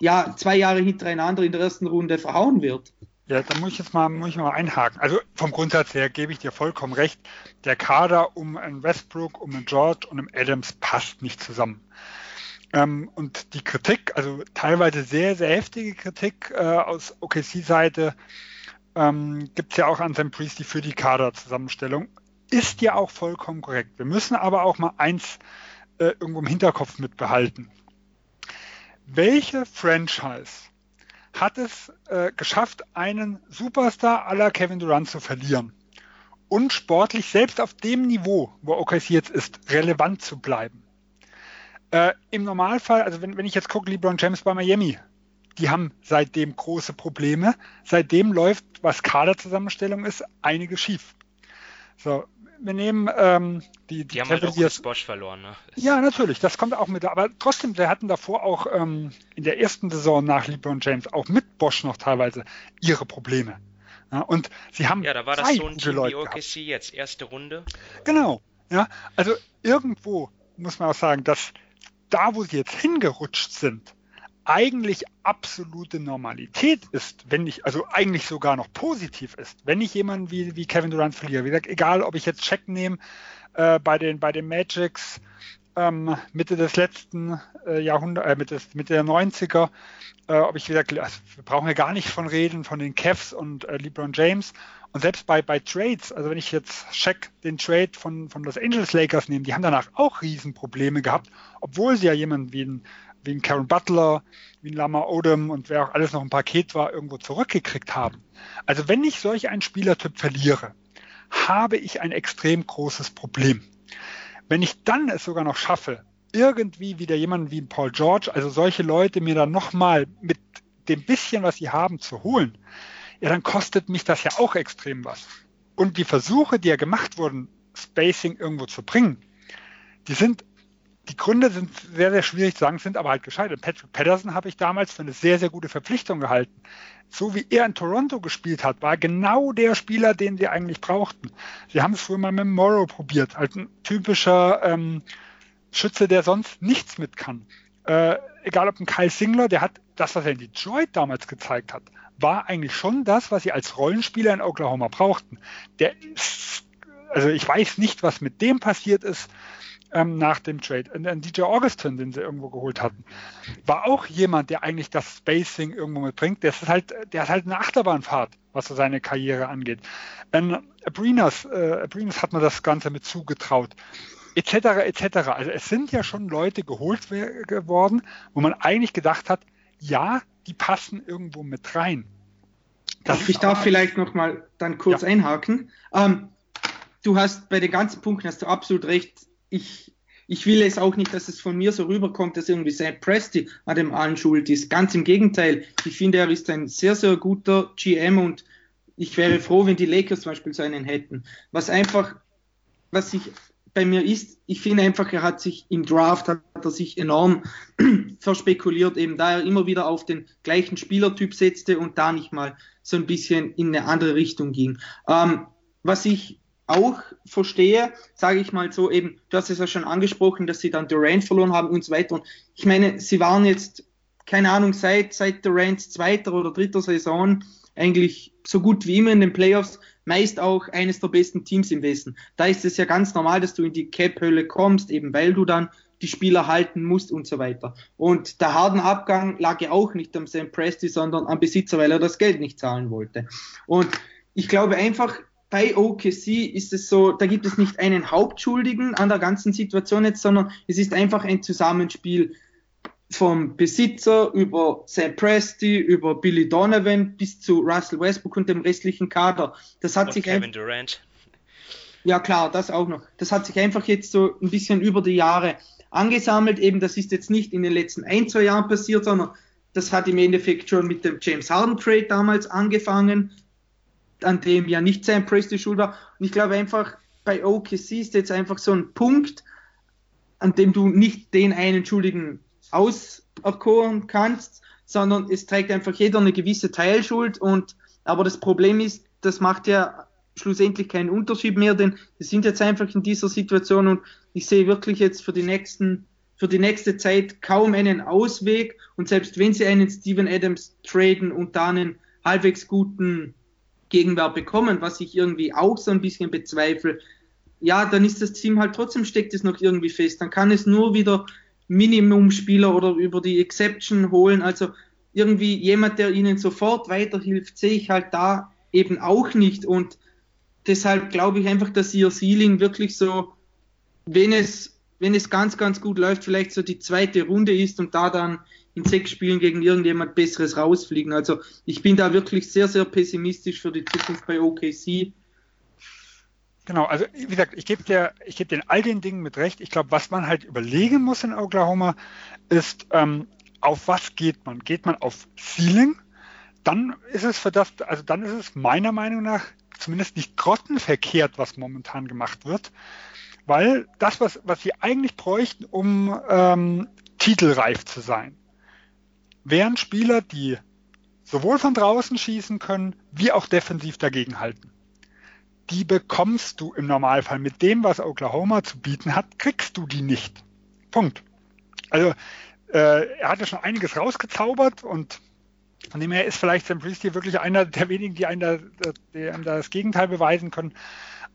ja, zwei Jahre hintereinander in der ersten Runde verhauen wird. Ja, da muss ich jetzt mal, muss ich mal einhaken. Also vom Grundsatz her gebe ich dir vollkommen recht. Der Kader um einen Westbrook, um einen George und einen Adams passt nicht zusammen. Ähm, und die Kritik, also teilweise sehr, sehr heftige Kritik äh, aus OKC-Seite, ähm, gibt es ja auch an Sam Priestley für die Kaderzusammenstellung. Ist ja auch vollkommen korrekt. Wir müssen aber auch mal eins äh, irgendwo im Hinterkopf mitbehalten. Welche Franchise hat es äh, geschafft, einen Superstar aller Kevin Durant zu verlieren und sportlich selbst auf dem Niveau, wo OKC jetzt ist, relevant zu bleiben. Äh, Im Normalfall, also wenn, wenn ich jetzt gucke, LeBron James bei Miami, die haben seitdem große Probleme. Seitdem läuft, was Kaderzusammenstellung ist, einiges schief. So, wir nehmen ähm, die, die, die haben halt auch Bosch verloren, ne? Ja, natürlich, das kommt auch mit. Aber trotzdem, wir hatten davor auch ähm, in der ersten Saison nach LeBron James auch mit Bosch noch teilweise ihre Probleme. Ja, und sie haben ja, da war das so ein Team wie OKC jetzt erste Runde. Genau, ja, also irgendwo muss man auch sagen, dass da, wo sie jetzt hingerutscht sind, eigentlich absolute Normalität ist, wenn ich, also eigentlich sogar noch positiv ist, wenn ich jemanden wie, wie Kevin Durant verliere. Wie gesagt, egal, ob ich jetzt Check nehme äh, bei, den, bei den Magics ähm, Mitte des letzten äh, Jahrhunderts, äh, Mitte, Mitte der 90er, äh, ob ich wieder, also wir brauchen ja gar nicht von reden, von den Cavs und äh, LeBron James. Und selbst bei, bei Trades, also wenn ich jetzt Check den Trade von, von Los Angeles Lakers nehme, die haben danach auch Riesenprobleme gehabt, obwohl sie ja jemanden wie ein wie ein Karen Butler, wie ein Lama Odom und wer auch alles noch ein Paket war, irgendwo zurückgekriegt haben. Also wenn ich solch einen Spielertyp verliere, habe ich ein extrem großes Problem. Wenn ich dann es sogar noch schaffe, irgendwie wieder jemanden wie Paul George, also solche Leute mir dann nochmal mit dem bisschen, was sie haben, zu holen, ja, dann kostet mich das ja auch extrem was. Und die Versuche, die ja gemacht wurden, Spacing irgendwo zu bringen, die sind die Gründe sind sehr, sehr schwierig zu sagen, sind aber halt gescheitert. Patrick Patterson habe ich damals für eine sehr, sehr gute Verpflichtung gehalten. So wie er in Toronto gespielt hat, war genau der Spieler, den sie eigentlich brauchten. Sie haben es früher mal mit Morrow probiert, halt ein typischer ähm, Schütze, der sonst nichts mit kann. Äh, egal ob ein Kyle Singler, der hat das, was er in Detroit damals gezeigt hat, war eigentlich schon das, was sie als Rollenspieler in Oklahoma brauchten. Der ist, also ich weiß nicht, was mit dem passiert ist ähm, nach dem Trade. Und, und DJ Augustin, den sie irgendwo geholt hatten, war auch jemand, der eigentlich das Spacing irgendwo mitbringt. Der ist halt, der hat halt eine Achterbahnfahrt, was so seine Karriere angeht. In Abrinas, äh, Abrinas hat man das Ganze mit zugetraut etc. etc. Also es sind ja schon Leute geholt geworden, wo man eigentlich gedacht hat, ja, die passen irgendwo mit rein. Das ich darf vielleicht noch mal dann kurz ja. einhaken. Ähm, du hast bei den ganzen Punkten hast du absolut recht. Ich, ich will es auch nicht, dass es von mir so rüberkommt, dass irgendwie Sam Presti an dem allen schuld ist. Ganz im Gegenteil. Ich finde, er ist ein sehr, sehr guter GM und ich wäre froh, wenn die Lakers zum Beispiel so einen hätten. Was einfach, was ich bei mir ist, ich finde einfach, er hat sich im Draft, hat er sich enorm verspekuliert, eben da er immer wieder auf den gleichen Spielertyp setzte und da nicht mal so ein bisschen in eine andere Richtung ging. Ähm, was ich auch verstehe, sage ich mal so, eben, du hast es ja schon angesprochen, dass sie dann Durant verloren haben und so weiter. Und ich meine, sie waren jetzt, keine Ahnung, seit, seit Durants zweiter oder dritter Saison eigentlich so gut wie immer in den Playoffs, meist auch eines der besten Teams im Westen. Da ist es ja ganz normal, dass du in die Cap-Hölle kommst, eben weil du dann die Spieler halten musst und so weiter. Und der harten Abgang lag ja auch nicht am Sam Presti, sondern am Besitzer, weil er das Geld nicht zahlen wollte. Und ich glaube einfach, bei OKC ist es so, da gibt es nicht einen Hauptschuldigen an der ganzen Situation jetzt, sondern es ist einfach ein Zusammenspiel vom Besitzer über Sam Presti, über Billy Donovan bis zu Russell Westbrook und dem restlichen Kader. Das hat und sich Kevin Durant. Ja klar, das auch noch. Das hat sich einfach jetzt so ein bisschen über die Jahre angesammelt. Eben, das ist jetzt nicht in den letzten ein, zwei Jahren passiert, sondern das hat im Endeffekt schon mit dem James Harden Trade damals angefangen, an dem ja nicht Sam Presti schuld war. Und ich glaube einfach, bei OKC ist jetzt einfach so ein Punkt, an dem du nicht den einen Schuldigen auserkoren kannst, sondern es trägt einfach jeder eine gewisse Teilschuld und aber das Problem ist, das macht ja schlussendlich keinen Unterschied mehr, denn wir sind jetzt einfach in dieser Situation und ich sehe wirklich jetzt für die nächsten für die nächste Zeit kaum einen Ausweg und selbst wenn sie einen Steven Adams traden und da einen halbwegs guten Gegenwart bekommen, was ich irgendwie auch so ein bisschen bezweifle, ja, dann ist das Team halt trotzdem steckt es noch irgendwie fest. Dann kann es nur wieder Minimum-Spieler oder über die Exception holen. Also irgendwie jemand, der ihnen sofort weiterhilft, sehe ich halt da eben auch nicht. Und deshalb glaube ich einfach, dass ihr Ceiling wirklich so, wenn es, wenn es ganz, ganz gut läuft, vielleicht so die zweite Runde ist und da dann in sechs Spielen gegen irgendjemand Besseres rausfliegen. Also ich bin da wirklich sehr, sehr pessimistisch für die Zukunft bei OKC. Genau, also wie gesagt, ich gebe dir, ich gebe dir all den Dingen mit recht. Ich glaube, was man halt überlegen muss in Oklahoma, ist, ähm, auf was geht man? Geht man auf Ceiling? Dann ist es für das, also dann ist es meiner Meinung nach zumindest nicht grottenverkehrt, was momentan gemacht wird, weil das, was, was sie eigentlich bräuchten, um ähm, titelreif zu sein, wären Spieler, die sowohl von draußen schießen können, wie auch defensiv dagegenhalten die bekommst du im Normalfall. Mit dem, was Oklahoma zu bieten hat, kriegst du die nicht. Punkt. Also äh, er hat ja schon einiges rausgezaubert und von dem her ist vielleicht Sam Priestley wirklich einer der wenigen, die einem das Gegenteil beweisen können.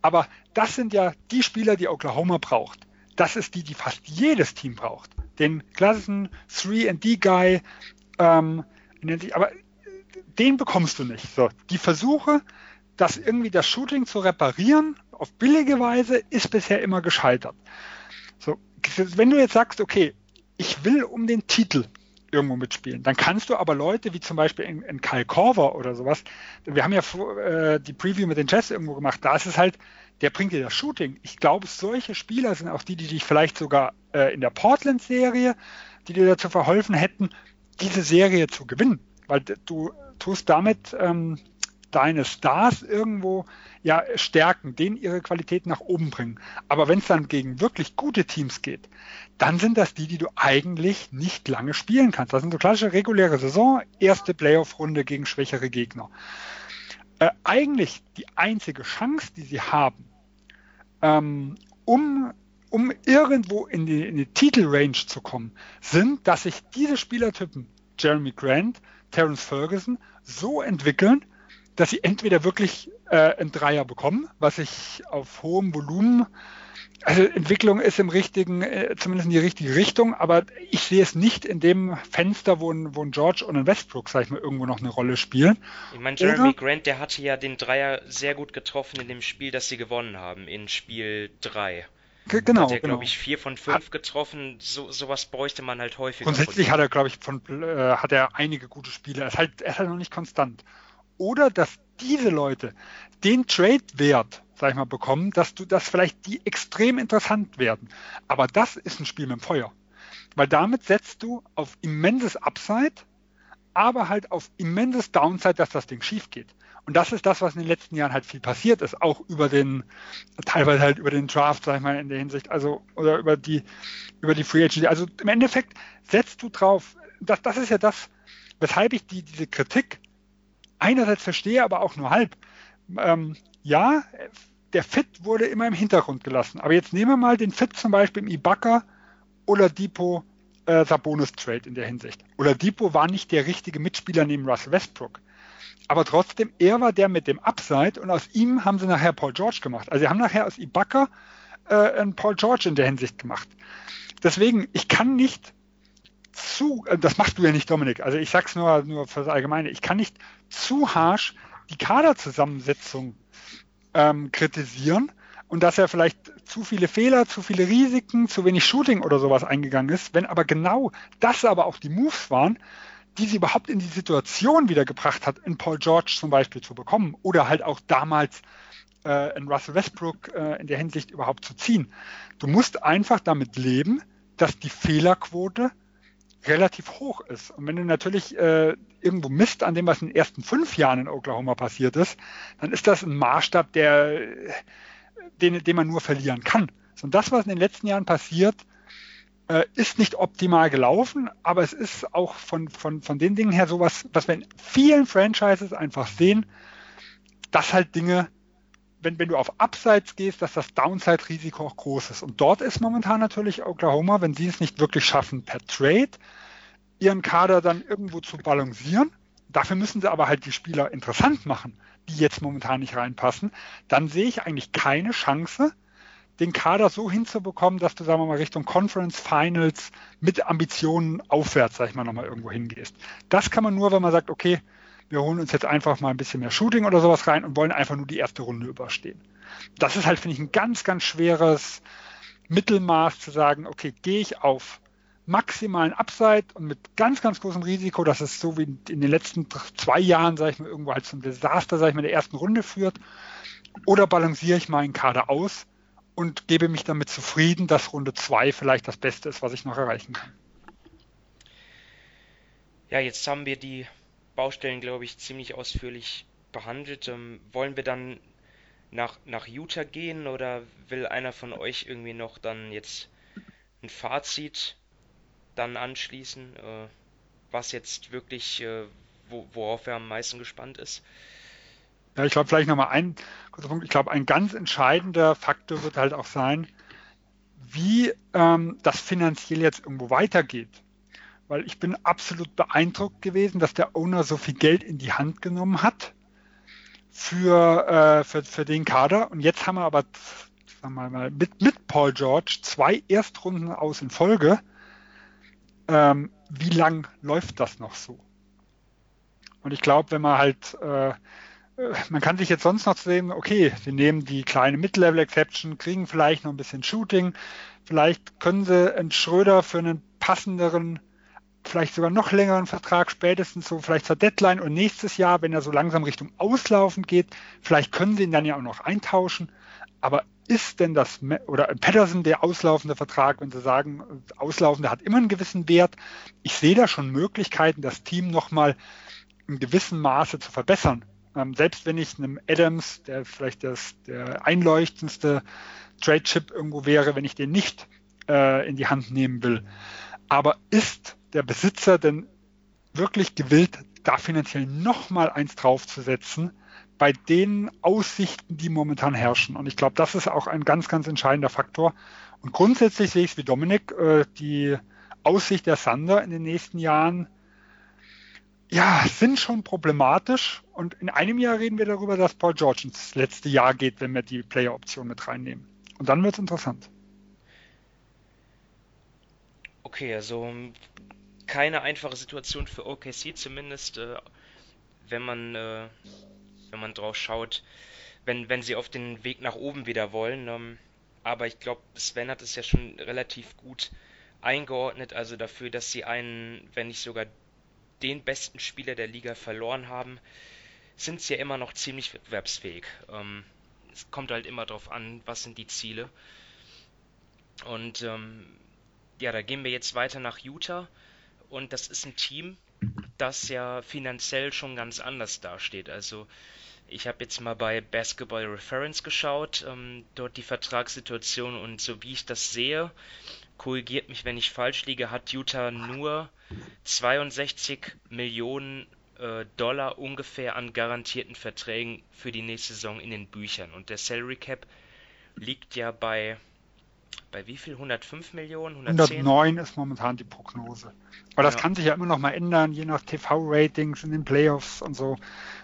Aber das sind ja die Spieler, die Oklahoma braucht. Das ist die, die fast jedes Team braucht. Den klassischen 3D-Guy, ähm, aber den bekommst du nicht. So, die Versuche, das irgendwie das Shooting zu reparieren auf billige Weise ist bisher immer gescheitert. So, wenn du jetzt sagst, okay, ich will um den Titel irgendwo mitspielen, dann kannst du aber Leute wie zum Beispiel in, in Kyle Korver oder sowas, wir haben ja äh, die Preview mit den Jazz irgendwo gemacht, da ist es halt, der bringt dir das Shooting. Ich glaube, solche Spieler sind auch die, die dich vielleicht sogar äh, in der Portland-Serie, die dir dazu verholfen hätten, diese Serie zu gewinnen. Weil du tust damit ähm, deine Stars irgendwo ja stärken, denen ihre Qualität nach oben bringen. Aber wenn es dann gegen wirklich gute Teams geht, dann sind das die, die du eigentlich nicht lange spielen kannst. Das sind so klassische reguläre Saison, erste Playoff-Runde gegen schwächere Gegner. Äh, eigentlich die einzige Chance, die sie haben, ähm, um um irgendwo in die, in die Titelrange zu kommen, sind, dass sich diese Spielertypen, Jeremy Grant, Terence Ferguson, so entwickeln, dass sie entweder wirklich äh, einen Dreier bekommen, was ich auf hohem Volumen, also Entwicklung ist im richtigen, äh, zumindest in die richtige Richtung, aber ich sehe es nicht in dem Fenster, wo ein, wo ein George und ein Westbrook, sag ich mal, irgendwo noch eine Rolle spielen. Ich meine, Jeremy Oder, Grant, der hatte ja den Dreier sehr gut getroffen in dem Spiel, das sie gewonnen haben, in Spiel 3. Genau. Hat er, genau. glaube ich, vier von fünf hat, getroffen. So, sowas bräuchte man halt häufiger. Grundsätzlich hat er, glaube ich, von, äh, hat er einige gute Spiele. Er ist, halt, er ist halt noch nicht konstant. Oder dass diese Leute den Trade-Wert, sag ich mal, bekommen, dass du, dass vielleicht die extrem interessant werden. Aber das ist ein Spiel mit dem Feuer. Weil damit setzt du auf immenses Upside, aber halt auf immenses Downside, dass das Ding schief geht. Und das ist das, was in den letzten Jahren halt viel passiert ist, auch über den, teilweise halt über den Draft, sag ich mal, in der Hinsicht, also, oder über die, über die Free Agency. Also im Endeffekt setzt du drauf, das, das ist ja das, weshalb ich die, diese Kritik einerseits verstehe, aber auch nur halb. Ähm, ja, der Fit wurde immer im Hintergrund gelassen. Aber jetzt nehmen wir mal den Fit zum Beispiel im Ibaka oder Depot äh, Sabonis Trade in der Hinsicht. Oder Depot war nicht der richtige Mitspieler neben Russell Westbrook. Aber trotzdem, er war der mit dem Upside und aus ihm haben sie nachher Paul George gemacht. Also sie haben nachher aus Ibaka äh, einen Paul George in der Hinsicht gemacht. Deswegen, ich kann nicht zu, äh, das machst du ja nicht, Dominik, also ich sag's nur, nur für das Allgemeine, ich kann nicht zu harsch die Kaderzusammensetzung ähm, kritisieren und dass er vielleicht zu viele Fehler, zu viele Risiken, zu wenig Shooting oder sowas eingegangen ist, wenn aber genau das aber auch die Moves waren, die sie überhaupt in die Situation wiedergebracht hat, in Paul George zum Beispiel zu bekommen oder halt auch damals äh, in Russell Westbrook äh, in der Hinsicht überhaupt zu ziehen. Du musst einfach damit leben, dass die Fehlerquote relativ hoch ist. Und wenn du natürlich äh, irgendwo misst an dem, was in den ersten fünf Jahren in Oklahoma passiert ist, dann ist das ein Maßstab, der, den, den man nur verlieren kann. Und das, was in den letzten Jahren passiert, äh, ist nicht optimal gelaufen, aber es ist auch von, von, von den Dingen her sowas, was wir in vielen Franchises einfach sehen, dass halt Dinge, wenn, wenn du auf Upsides gehst, dass das Downside-Risiko auch groß ist. Und dort ist momentan natürlich Oklahoma, wenn sie es nicht wirklich schaffen, per Trade ihren Kader dann irgendwo zu balancieren. Dafür müssen sie aber halt die Spieler interessant machen, die jetzt momentan nicht reinpassen. Dann sehe ich eigentlich keine Chance, den Kader so hinzubekommen, dass du, sagen wir mal, Richtung Conference Finals mit Ambitionen aufwärts, sag ich mal, nochmal irgendwo hingehst. Das kann man nur, wenn man sagt, okay, wir holen uns jetzt einfach mal ein bisschen mehr Shooting oder sowas rein und wollen einfach nur die erste Runde überstehen. Das ist halt, finde ich, ein ganz, ganz schweres Mittelmaß zu sagen, okay, gehe ich auf maximalen Upside und mit ganz, ganz großem Risiko, dass es so wie in den letzten zwei Jahren, sage ich mal, irgendwo halt zum Desaster, sage ich mal, der ersten Runde führt, oder balanciere ich meinen Kader aus und gebe mich damit zufrieden, dass Runde 2 vielleicht das Beste ist, was ich noch erreichen kann. Ja, jetzt haben wir die Baustellen, glaube ich, ziemlich ausführlich behandelt. Ähm, wollen wir dann nach, nach Utah gehen oder will einer von euch irgendwie noch dann jetzt ein Fazit dann anschließen, äh, was jetzt wirklich, äh, wo, worauf er am meisten gespannt ist? Ja, ich glaube, vielleicht nochmal ein kurzer Punkt. Ich glaube, ein ganz entscheidender Faktor wird halt auch sein, wie ähm, das finanziell jetzt irgendwo weitergeht. Weil ich bin absolut beeindruckt gewesen, dass der Owner so viel Geld in die Hand genommen hat für, äh, für, für den Kader. Und jetzt haben wir aber sagen wir mal, mit, mit Paul George zwei Erstrunden aus in Folge. Ähm, wie lang läuft das noch so? Und ich glaube, wenn man halt äh, man kann sich jetzt sonst noch sehen, okay, sie nehmen die kleine Mid-Level-Exception, kriegen vielleicht noch ein bisschen Shooting, vielleicht können sie einen Schröder für einen passenderen, vielleicht sogar noch längeren Vertrag spätestens so vielleicht zur Deadline und nächstes Jahr, wenn er so langsam Richtung Auslaufen geht, vielleicht können sie ihn dann ja auch noch eintauschen. Aber ist denn das, oder Patterson der auslaufende Vertrag, wenn Sie sagen, auslaufende hat immer einen gewissen Wert. Ich sehe da schon Möglichkeiten, das Team nochmal in gewissem Maße zu verbessern Ähm, selbst wenn ich einem Adams, der vielleicht das, der einleuchtendste Trade-Chip irgendwo wäre, wenn ich den nicht äh, in die Hand nehmen will. Aber ist der Besitzer denn wirklich gewillt, da finanziell nochmal eins draufzusetzen, bei den Aussichten, die momentan herrschen? Und ich glaube, das ist auch ein ganz, ganz entscheidender Faktor. Und grundsätzlich sehe ich es wie Dominik, äh, die Aussicht der Sander in den nächsten Jahren ja, sind schon problematisch. Und in einem Jahr reden wir darüber, dass Paul George ins letzte Jahr geht, wenn wir die Player-Option mit reinnehmen. Und dann wird es interessant. Okay, also keine einfache Situation für OKC, zumindest äh, wenn man äh, wenn man drauf schaut, wenn, wenn sie auf den Weg nach oben wieder wollen. Ähm, aber ich glaube, Sven hat es ja schon relativ gut eingeordnet, also dafür, dass sie einen, wenn nicht sogar den besten Spieler der Liga verloren haben, sind sie ja immer noch ziemlich wettbewerbsfähig. Ähm, es kommt halt immer darauf an, was sind die Ziele. Und ähm, ja, da gehen wir jetzt weiter nach Utah. Und das ist ein Team, das ja finanziell schon ganz anders dasteht. Also ich habe jetzt mal bei Basketball Reference geschaut, ähm, dort die Vertragssituation und so wie ich das sehe, korrigiert mich, wenn ich falsch liege, hat Utah nur 62 Millionen äh, Dollar ungefähr an garantierten Verträgen für die nächste Saison in den Büchern. Und der Salary Cap liegt ja bei, bei wie viel? 105 Millionen? 110? 109 ist momentan die Prognose. Aber das kann sich ja immer noch mal ändern, je nach TV-Ratings in den Playoffs und so.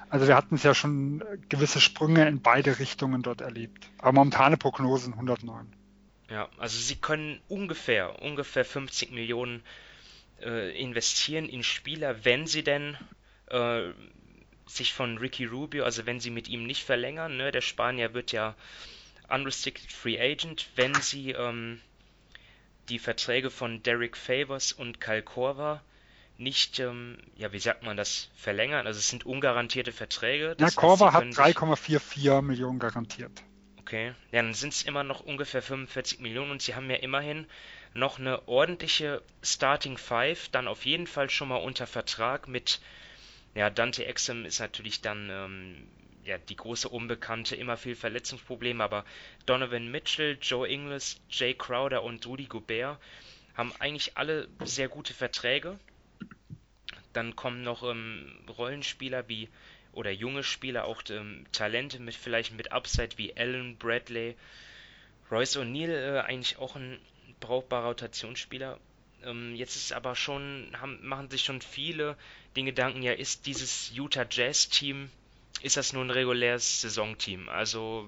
Also wir hatten es ja schon gewisse Sprünge in beide Richtungen dort erlebt. Aber momentane Prognosen 109. Ja, also sie können ungefähr, ungefähr 50 Millionen äh, investieren in Spieler, wenn sie denn äh, sich von Ricky Rubio, also wenn sie mit ihm nicht verlängern, ne, der Spanier wird ja unrestricted free agent, wenn sie ähm, die Verträge von Derek Favors und Kyle Korver nicht, ähm, ja, wie sagt man das, verlängern. Also es sind ungarantierte Verträge. Ja, Korver hat 3,44 Millionen garantiert. Okay, ja, dann sind es immer noch ungefähr 45 Millionen und sie haben ja immerhin noch eine ordentliche Starting Five, dann auf jeden Fall schon mal unter Vertrag mit, ja, Dante Exum ist natürlich dann, ähm, ja, die große Unbekannte, immer viel Verletzungsprobleme, aber Donovan Mitchell, Joe Ingles, Jay Crowder und Rudy Gobert haben eigentlich alle sehr gute Verträge. Dann kommen noch ähm, Rollenspieler wie oder junge Spieler, auch ähm, Talente mit vielleicht mit Upside wie Allen, Bradley, Royce O'Neill, äh, eigentlich auch ein brauchbarer Rotationsspieler. Ähm, jetzt ist aber schon, haben, machen sich schon viele den Gedanken, ja, ist dieses Utah Jazz Team, ist das nur ein reguläres Saisonteam? Also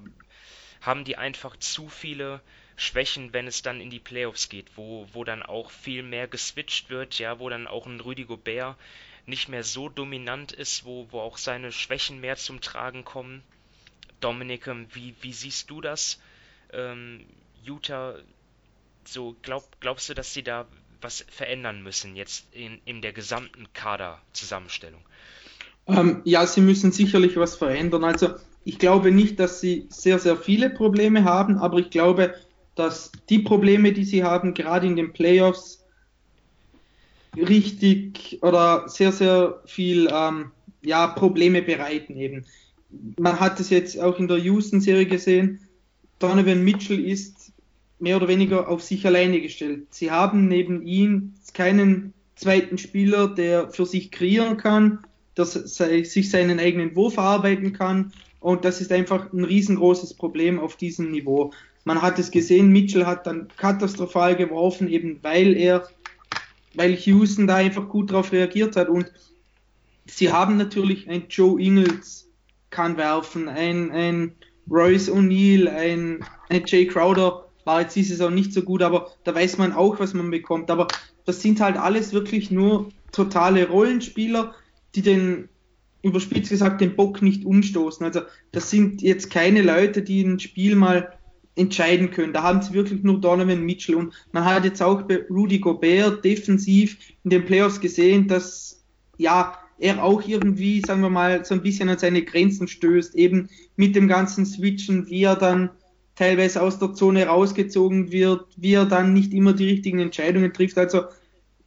haben die einfach zu viele Schwächen, wenn es dann in die Playoffs geht, wo, wo dann auch viel mehr geswitcht wird, ja, wo dann auch ein Rudy Gobert nicht mehr so dominant ist, wo, wo auch seine Schwächen mehr zum Tragen kommen. Dominik, ähm, wie, wie siehst du das? Ähm, Utah, so glaub, glaubst du, dass sie da was verändern müssen jetzt in, in der gesamten Kaderzusammenstellung? Ähm, ja, sie müssen sicherlich was verändern. Also ich glaube nicht, dass sie sehr, sehr viele Probleme haben, aber ich glaube, dass die Probleme, die sie haben, gerade in den Playoffs, richtig oder sehr, sehr viel ähm, ja, Probleme bereiten eben. Man hat es jetzt auch in der Houston-Serie gesehen, Donovan Mitchell ist mehr oder weniger auf sich alleine gestellt. Sie haben neben ihm keinen zweiten Spieler, der für sich kreieren kann, der sich seinen eigenen Wurf erarbeiten kann. Und das ist einfach ein riesengroßes Problem auf diesem Niveau. Man hat es gesehen, Mitchell hat dann katastrophal geworfen, eben weil er weil Houston da einfach gut darauf reagiert hat. Und sie haben natürlich ein Joe Ingles kann werfen, ein, ein Royce O'Neill, ein, ein Jay Crowder war jetzt diese Saison nicht so gut, aber da weiß man auch, was man bekommt. Aber das sind halt alles wirklich nur totale Rollenspieler, die den, überspitzt gesagt, den Bock nicht umstoßen. Also das sind jetzt keine Leute, die ein Spiel mal entscheiden können. Da haben sie wirklich nur Donovan Mitchell. Und man hat jetzt auch bei Rudy Gobert defensiv in den Playoffs gesehen, dass ja, er auch irgendwie, sagen wir mal, so ein bisschen an seine Grenzen stößt, eben mit dem ganzen Switchen, wie er dann teilweise aus der Zone rausgezogen wird, wie er dann nicht immer die richtigen Entscheidungen trifft. Also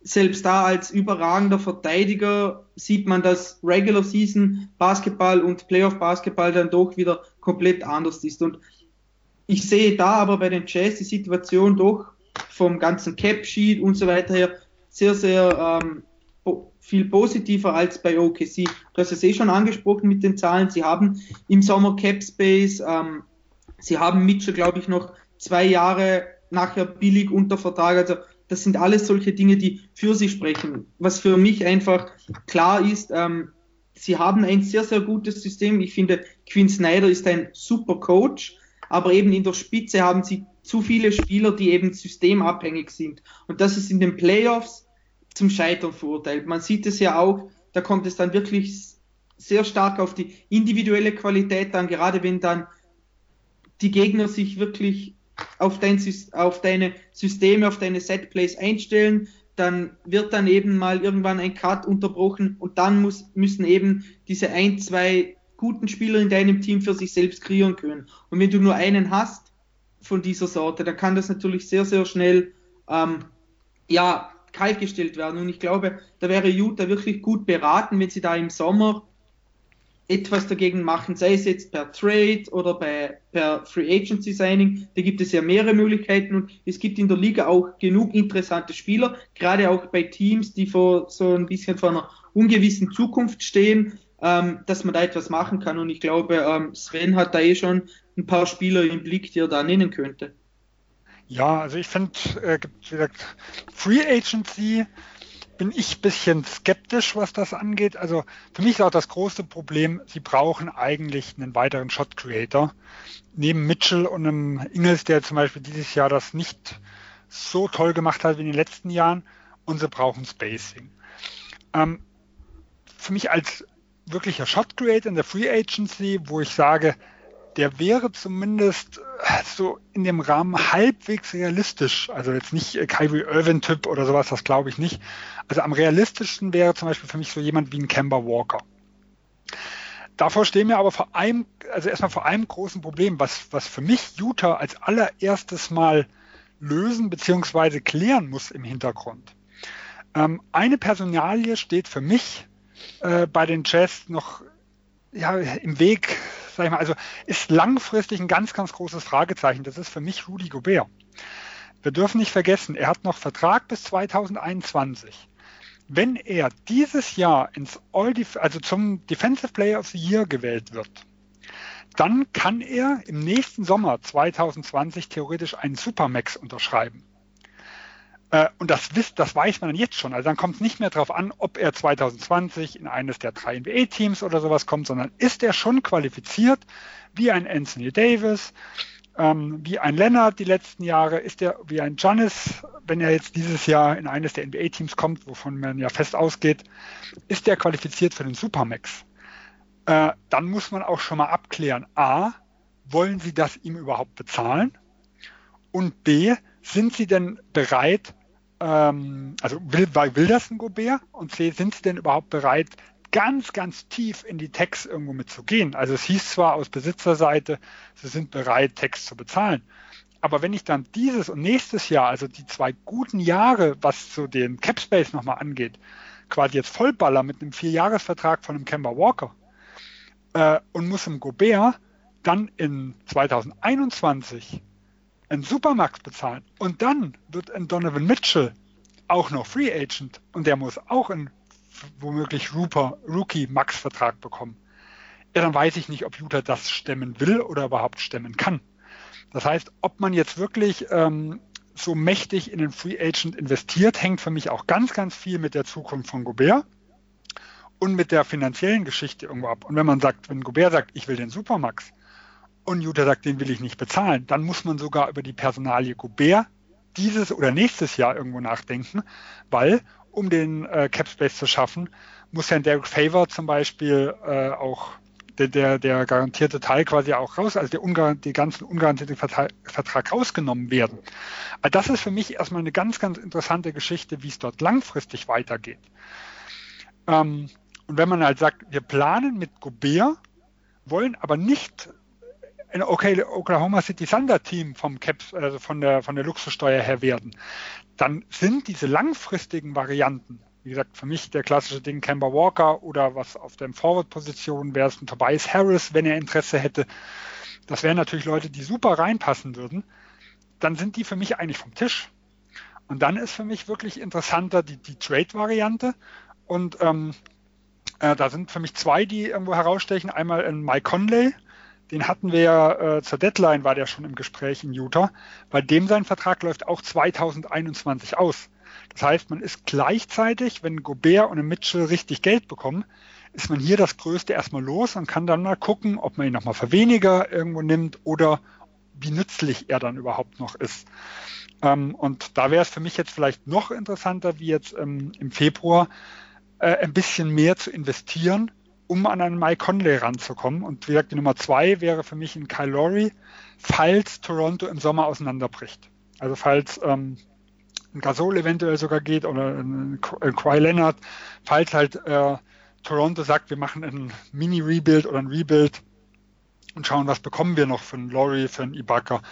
selbst da als überragender Verteidiger sieht man, dass Regular Season Basketball und Playoff Basketball dann doch wieder komplett anders ist. Und ich sehe da aber bei den Jazz die Situation doch vom ganzen Cap Sheet und so weiter her sehr, sehr ähm, viel positiver als bei OKC. Du hast es eh schon angesprochen mit den Zahlen. Sie haben im Sommer Cap Space, ähm, sie haben Mitchell, glaube ich, noch zwei Jahre nachher billig unter Vertrag. Also das sind alles solche Dinge, die für sie sprechen. Was für mich einfach klar ist, ähm, sie haben ein sehr, sehr gutes System. Ich finde, Quinn Snyder ist ein super Coach, aber eben in der Spitze haben sie zu viele Spieler, die eben systemabhängig sind. Und das ist in den Playoffs zum Scheitern verurteilt. Man sieht es ja auch, da kommt es dann wirklich sehr stark auf die individuelle Qualität an, gerade wenn dann die Gegner sich wirklich auf, dein, auf deine Systeme, auf deine Setplays einstellen, dann wird dann eben mal irgendwann ein Cut unterbrochen und dann muss, müssen eben diese ein, zwei guten Spieler in deinem Team für sich selbst kreieren können. Und wenn du nur einen hast von dieser Sorte, dann kann das natürlich sehr, sehr schnell ähm, ja, kaltgestellt werden. Und ich glaube, da wäre Utah wirklich gut beraten, wenn sie da im Sommer etwas dagegen machen, sei es jetzt per Trade oder bei, per Free Agency Signing. Da gibt es ja mehrere Möglichkeiten und es gibt in der Liga auch genug interessante Spieler, gerade auch bei Teams, die vor so ein bisschen vor einer ungewissen Zukunft stehen, ähm, dass man da etwas machen kann. Und ich glaube, ähm, Sven hat da eh schon ein paar Spieler im Blick, die er da nennen könnte. Ja, also ich finde, äh, wie gesagt, Free Agency bin ich ein bisschen skeptisch, was das angeht. Also für mich ist auch das große Problem, sie brauchen eigentlich einen weiteren Shot Creator. Neben Mitchell und einem Ingels, der zum Beispiel dieses Jahr das nicht so toll gemacht hat wie in den letzten Jahren. Und sie brauchen Spacing. Ähm, für mich als wirklicher Shot Creator in der Free Agency, wo ich sage, der wäre zumindest äh, so in dem Rahmen halbwegs realistisch. Also jetzt nicht äh, Kyrie Irving-Typ oder sowas, das glaube ich nicht. Also am realistischsten wäre zum Beispiel für mich so jemand wie ein Kemba Walker. Davor stehen wir aber vor einem, also erstmal vor einem großen Problem, was, was für mich Utah als allererstes mal lösen bzw. klären muss im Hintergrund. Ähm, eine Personalie steht für mich äh, bei den Jazz noch ja, im Weg, sag ich mal, also ist langfristig ein ganz, ganz großes Fragezeichen. Das ist für mich Rudy Gobert. Wir dürfen nicht vergessen, er hat noch Vertrag bis 2021. Wenn er dieses Jahr ins All also zum Defensive Player of the Year gewählt wird, dann kann er im nächsten Sommer 2020 theoretisch einen Supermax unterschreiben. Äh, und das, wisst, das weiß man dann jetzt schon. Also dann kommt es nicht mehr darauf an, ob er 2020 in eines der drei NBA-Teams oder sowas kommt, sondern ist er schon qualifiziert, wie ein Anthony Davis, ähm, wie ein Leonard die letzten Jahre, ist er wie ein Giannis, wenn er jetzt dieses Jahr in eines der NBA-Teams kommt, wovon man ja fest ausgeht, ist er qualifiziert für den Supermax. Äh, dann muss man auch schon mal abklären, a, wollen Sie das ihm überhaupt bezahlen? Und b, sind Sie denn bereit, ähm, also will, will das ein Gobert? Und C, sind sie denn überhaupt bereit, ganz, ganz tief in die Text irgendwo mitzugehen? Also es hieß zwar aus Besitzerseite, sie sind bereit, Text zu bezahlen. Aber wenn ich dann dieses und nächstes Jahr, also die zwei guten Jahre, was so den Cap Space nochmal angeht, quasi jetzt vollballer mit einem Vierjahresvertrag von einem Kemba Walker äh, und muss im Gobert dann in 2021 einen Supermax bezahlen und dann wird ein Donovan Mitchell auch noch Free Agent und der muss auch einen womöglich Rookie Max Vertrag bekommen. Ja, dann weiß ich nicht, ob Utah das stemmen will oder überhaupt stemmen kann. Das heißt, ob man jetzt wirklich ähm, so mächtig in den Free Agent investiert, hängt für mich auch ganz, ganz viel mit der Zukunft von Gobert und mit der finanziellen Geschichte irgendwo ab. Und wenn man sagt, wenn Gobert sagt, ich will den Supermax, und Utah sagt, den will ich nicht bezahlen, dann muss man sogar über die Personalie Gobert dieses oder nächstes Jahr irgendwo nachdenken, weil um den äh, Cap Space zu schaffen, muss ja Derek Favor zum Beispiel äh, auch der, der, der, garantierte Teil quasi auch raus, also der, die ganzen ungarantierte Vertrag, rausgenommen werden. Also das ist für mich erstmal eine ganz, ganz interessante Geschichte, wie es dort langfristig weitergeht. Ähm, und wenn man halt sagt, wir planen mit Gobert, wollen aber nicht ein Oklahoma City Thunder Team vom Cap, also von der, von der Luxussteuer her werden, dann sind diese langfristigen Varianten, wie gesagt, für mich der klassische Ding Kemba Walker oder was auf der Forward-Position wäre es ein Tobias Harris, wenn er Interesse hätte. Das wären natürlich Leute, die super reinpassen würden. Dann sind die für mich eigentlich vom Tisch. Und dann ist für mich wirklich interessanter die, die Trade-Variante. Und ähm, äh, da sind für mich zwei, die irgendwo herausstechen. Einmal in Mike Conley, den hatten wir ja äh, zur Deadline, war der schon im Gespräch in Utah. Bei dem sein Vertrag läuft auch 2021 aus. Das heißt, man ist gleichzeitig, wenn Gobert und Mitchell richtig Geld bekommen, ist man hier das Größte erstmal los und kann dann mal gucken, ob man ihn nochmal für weniger irgendwo nimmt oder wie nützlich er dann überhaupt noch ist. Ähm, und da wäre es für mich jetzt vielleicht noch interessanter, wie jetzt ähm, im Februar, äh, ein bisschen mehr zu investieren, um an einen Mike Conley ranzukommen. Und wie gesagt, die Nummer zwei wäre für mich ein Kyle Lowry, falls Toronto im Sommer auseinanderbricht. Also falls ähm, ein Gasol eventuell sogar geht oder ein, ein Kawhi Leonard, falls halt äh, Toronto sagt, wir machen ein Mini-Rebuild oder ein Rebuild und schauen, was bekommen wir noch für einen Laurie, für einen Ibaka.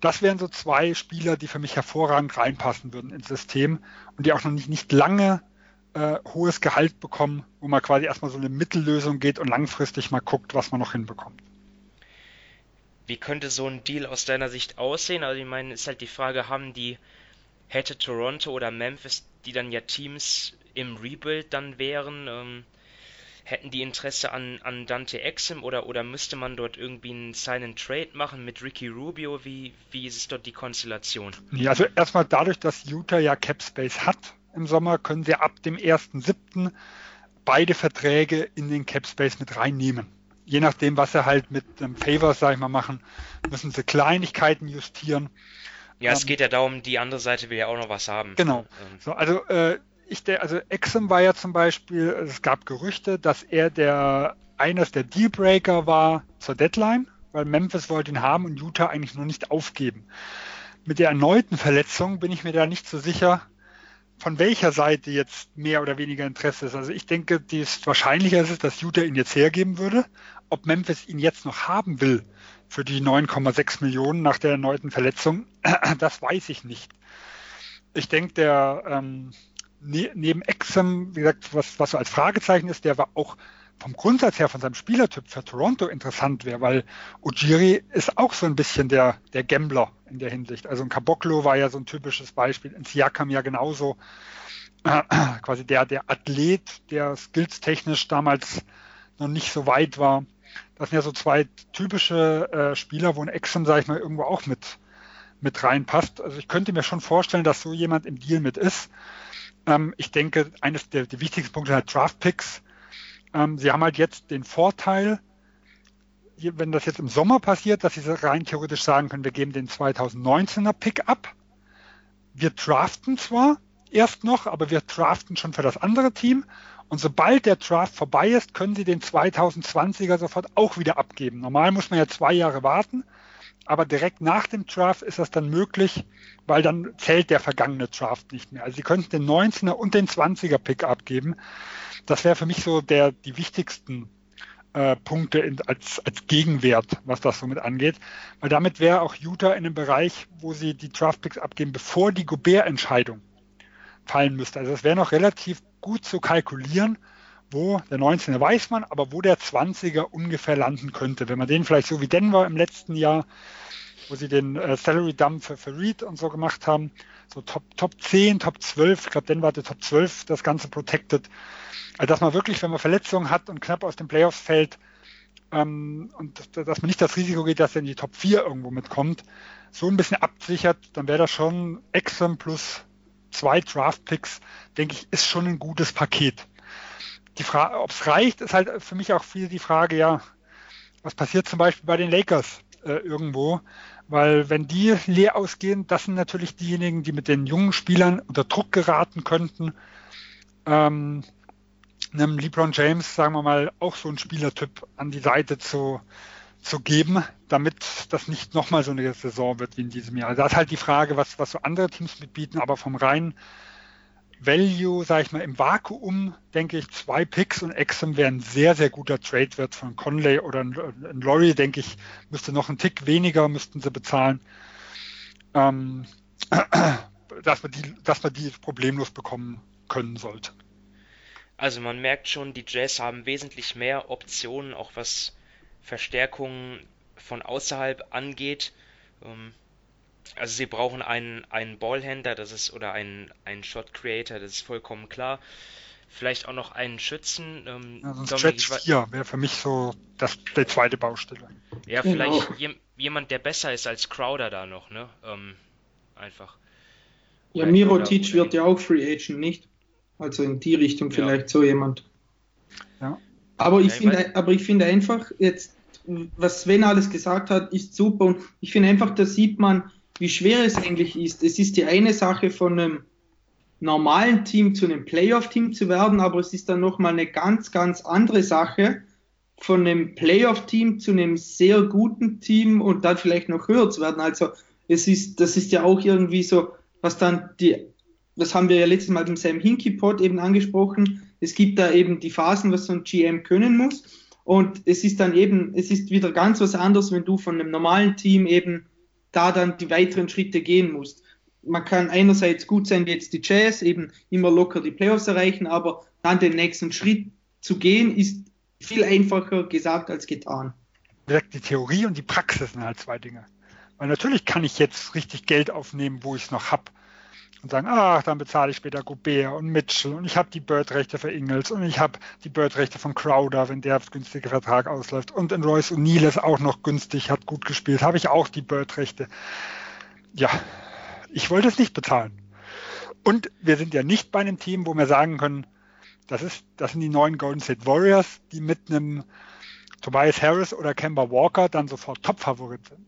Das wären so zwei Spieler, die für mich hervorragend reinpassen würden ins System und die auch noch nicht, nicht lange äh, hohes Gehalt bekommen, wo man quasi erstmal so eine Mittellösung geht und langfristig mal guckt, was man noch hinbekommt. Wie könnte so ein Deal aus deiner Sicht aussehen? Also ich meine, ist halt die Frage, haben die, hätte Toronto oder Memphis, die dann ja Teams im Rebuild dann wären, ähm, hätten die Interesse an, an Dante Exim oder, oder müsste man dort irgendwie einen Sign Trade machen mit Ricky Rubio? Wie, wie ist dort die Konstellation? Ja, also erstmal dadurch, dass Utah ja Cap Space hat, im Sommer, können sie ab dem 1.7. beide Verträge in den Cap Space mit reinnehmen. Je nachdem, was sie halt mit dem Favors, sag ich mal, machen, müssen sie Kleinigkeiten justieren. Ja, ähm, es geht ja darum, die andere Seite will ja auch noch was haben. Genau. Ähm. So, also äh, ich der, also Exum war ja zum Beispiel, es gab Gerüchte, dass er der eines der Dealbreaker war zur Deadline, weil Memphis wollte ihn haben und Utah eigentlich nur nicht aufgeben. Mit der erneuten Verletzung bin ich mir da nicht so sicher, von welcher Seite jetzt mehr oder weniger Interesse ist. Also ich denke, das wahrscheinlicher ist es, dass Utah ihn jetzt hergeben würde. Ob Memphis ihn jetzt noch haben will für die 9,6 Millionen nach der erneuten Verletzung, das weiß ich nicht. Ich denke, der ähm, ne, neben Exum, wie gesagt, was, was so als Fragezeichen ist, der war auch vom Grundsatz her, von seinem Spielertyp für Toronto interessant wäre, weil Ujiri ist auch so ein bisschen der, der Gambler in der Hinsicht. Also ein Caboclo war ja so ein typisches Beispiel, ein Siakam ja genauso, äh, quasi der, der Athlet, der skillstechnisch damals noch nicht so weit war. Das sind ja so zwei typische äh, Spieler, wo ein Exum, sage ich mal, irgendwo auch mit, mit reinpasst. Also ich könnte mir schon vorstellen, dass so jemand im Deal mit ist. Ähm, ich denke, eines der die wichtigsten Punkte sind halt Draft Picks. Ähm, sie haben halt jetzt den Vorteil, wenn das jetzt im Sommer passiert, dass sie rein theoretisch sagen können, wir geben den 2019er Pick ab. Wir draften zwar erst noch, aber wir draften schon für das andere Team. Und sobald der Draft vorbei ist, können sie den 2020er sofort auch wieder abgeben. Normal muss man ja zwei Jahre warten aber direkt nach dem Draft ist das dann möglich, weil dann zählt der vergangene Draft nicht mehr. Also sie könnten den 19er und den 20er Pick abgeben. Das wäre für mich so der die wichtigsten äh, Punkte in, als, als Gegenwert, was das somit angeht. Weil damit wäre auch Utah in einem Bereich, wo sie die Draft Picks abgeben, bevor die Gobert-Entscheidung fallen müsste. Also es wäre noch relativ gut zu kalkulieren, wo der 19er weiß man, aber wo der 20er ungefähr landen könnte. Wenn man den vielleicht so wie Denver im letzten Jahr, wo sie den äh, Salary Dump für, für Reed und so gemacht haben, so Top, Top 10, Top 12, ich glaube Denver hatte Top 12 das Ganze protected. Also dass man wirklich, wenn man Verletzungen hat und knapp aus den Playoffs fällt, ähm, und dass man nicht das Risiko geht, dass er in die Top 4 irgendwo mitkommt, so ein bisschen absichert, dann wäre das schon Exxon plus zwei Draft Picks, denke ich, ist schon ein gutes Paket die Frage, ob es reicht, ist halt für mich auch viel die Frage, ja, was passiert zum Beispiel bei den Lakers äh, irgendwo? Weil wenn die leer ausgehen, das sind natürlich diejenigen, die mit den jungen Spielern unter Druck geraten könnten. Ähm, einem LeBron James, sagen wir mal, auch so ein Spielertyp an die Seite zu, zu geben, damit das nicht nochmal so eine Saison wird wie in diesem Jahr. Also das ist halt die Frage, was, was so andere Teams mitbieten, aber vom rein Value, sage ich mal, im Vakuum, denke ich, zwei Picks und Exum wäre ein sehr, sehr guter Trade-Wert von Conley oder ein, ein Laurie, denke ich, müsste noch einen Tick weniger, müssten sie bezahlen. Ähm, dass man die, dass man die problemlos bekommen können sollte. Also man merkt schon, die Jazz haben wesentlich mehr Optionen, auch was Verstärkungen von außerhalb angeht. Ähm, also sie brauchen einen, einen Ballhänder, das ist, oder einen, einen Shot Creator, das ist vollkommen klar. Vielleicht auch noch einen Schützen. Ähm, ja, sonst Stretch 4 wäre für mich so das, die zweite Baustelle. Ja, vielleicht genau. je, jemand, der besser ist als Crowder da noch, ne? Ähm, einfach. Ja, Mirotic wird ja auch Free Agent, nicht? Also in die Richtung ja. vielleicht so jemand. Ja. Aber ich ja, finde, aber ich finde einfach jetzt, was Sven alles gesagt hat, ist super und ich finde einfach, da sieht man, wie schwer es eigentlich ist. Es ist die eine Sache von einem normalen Team zu einem Playoff-Team zu werden, aber es ist dann nochmal eine ganz, ganz andere Sache, von einem Playoff-Team zu einem sehr guten Team und dann vielleicht noch höher zu werden. Also es ist, das ist ja auch irgendwie so, was dann die, das haben wir ja letztes Mal im Sam Hinky Pod eben angesprochen. Es gibt da eben die Phasen, was so ein GM können muss. Und es ist dann eben, es ist wieder ganz was anderes, wenn du von einem normalen Team eben da dann die weiteren Schritte gehen musst. Man kann einerseits gut sein wie jetzt die Jazz, eben immer locker die Playoffs erreichen, aber dann den nächsten Schritt zu gehen, ist viel einfacher gesagt als getan. Die Theorie und die Praxis sind halt zwei Dinge. Weil natürlich kann ich jetzt richtig Geld aufnehmen, wo ich es noch habe. Und sagen, ach, dann bezahle ich später Gobert und Mitchell und ich habe die Bird-Rechte für Ingles und ich habe die Bird-Rechte von Crowder, wenn der günstige Vertrag ausläuft. Und in Royce O'Neill ist auch noch günstig, hat gut gespielt, habe ich auch die Bird-Rechte. Ja, ich wollte es nicht bezahlen. Und wir sind ja nicht bei einem Team, wo wir sagen können, das, ist, das sind die neuen Golden State Warriors, die mit einem Tobias Harris oder Kemba Walker dann sofort Top-Favorit sind.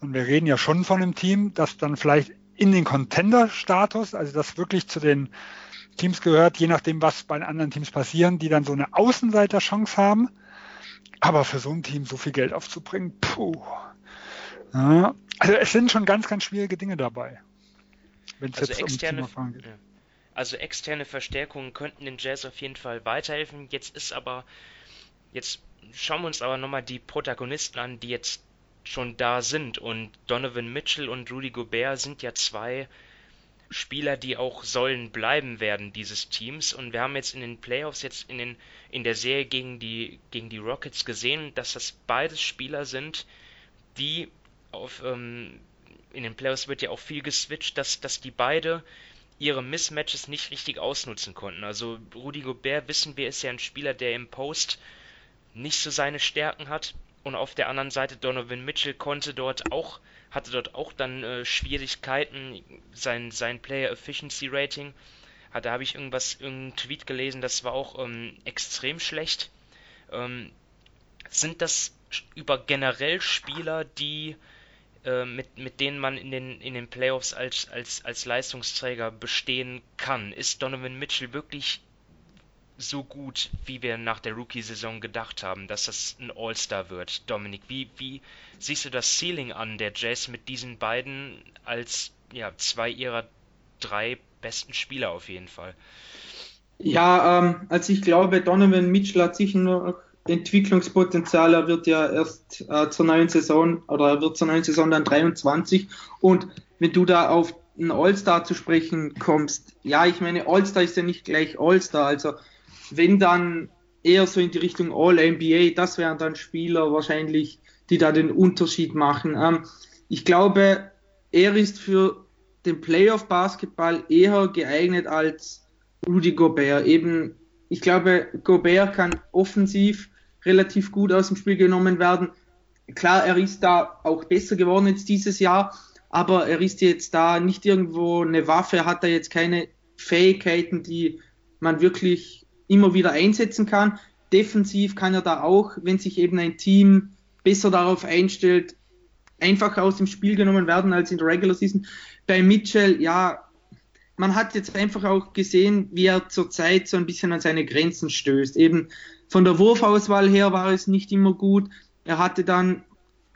Und wir reden ja schon von einem Team, das dann vielleicht in den Contender-Status, also das wirklich zu den Teams gehört, je nachdem, was bei den anderen Teams passieren, die dann so eine Außenseiter-Chance haben. Aber für so ein Team so viel Geld aufzubringen, puh. Ja, also es sind schon ganz, ganz schwierige Dinge dabei. Wenn es also jetzt externe, um geht. Also externe Verstärkungen könnten den Jazz auf jeden Fall weiterhelfen. Jetzt ist aber, jetzt schauen wir uns aber nochmal die Protagonisten an, die jetzt schon da sind. Und Donovan Mitchell und Rudy Gobert sind ja zwei Spieler, die auch sollen bleiben werden dieses Teams. Und wir haben jetzt in den Playoffs, jetzt in, den, in der Serie gegen die, gegen die Rockets gesehen, dass das beides Spieler sind, die auf, ähm, in den Playoffs wird ja auch viel geswitcht, dass, dass die beide ihre Mismatches nicht richtig ausnutzen konnten. Also Rudy Gobert, wissen wir, ist ja ein Spieler, der im Post nicht so seine Stärken hat. Und auf der anderen Seite Donovan Mitchell konnte dort auch, hatte dort auch dann äh, Schwierigkeiten, sein, sein Player Efficiency Rating. Ah, da habe ich irgendwas, irgendeinen Tweet gelesen, das war auch ähm, extrem schlecht. Ähm, sind das über generell Spieler, die äh, mit, mit denen man in den, in den Playoffs als, als, als Leistungsträger bestehen kann? Ist Donovan Mitchell wirklich so gut, wie wir nach der Rookie-Saison gedacht haben, dass das ein All-Star wird. Dominik, wie, wie siehst du das Ceiling an der Jazz mit diesen beiden als ja, zwei ihrer drei besten Spieler auf jeden Fall? Ja, ähm, also ich glaube, Donovan Mitchell hat sicher noch Entwicklungspotenzial. Er wird ja erst äh, zur neuen Saison oder er wird zur neuen Saison dann 23. Und wenn du da auf einen All-Star zu sprechen kommst, ja, ich meine, All-Star ist ja nicht gleich All-Star. Also wenn dann eher so in die Richtung All-NBA, das wären dann Spieler wahrscheinlich, die da den Unterschied machen. Ähm, ich glaube, er ist für den Playoff-Basketball eher geeignet als Rudy Gobert. Eben, ich glaube, Gobert kann offensiv relativ gut aus dem Spiel genommen werden. Klar, er ist da auch besser geworden jetzt dieses Jahr, aber er ist jetzt da nicht irgendwo eine Waffe, hat da jetzt keine Fähigkeiten, die man wirklich immer wieder einsetzen kann. Defensiv kann er da auch, wenn sich eben ein Team besser darauf einstellt, einfacher aus dem Spiel genommen werden als in der Regular Season. Bei Mitchell, ja, man hat jetzt einfach auch gesehen, wie er zurzeit so ein bisschen an seine Grenzen stößt. Eben von der Wurfauswahl her war es nicht immer gut. Er hatte dann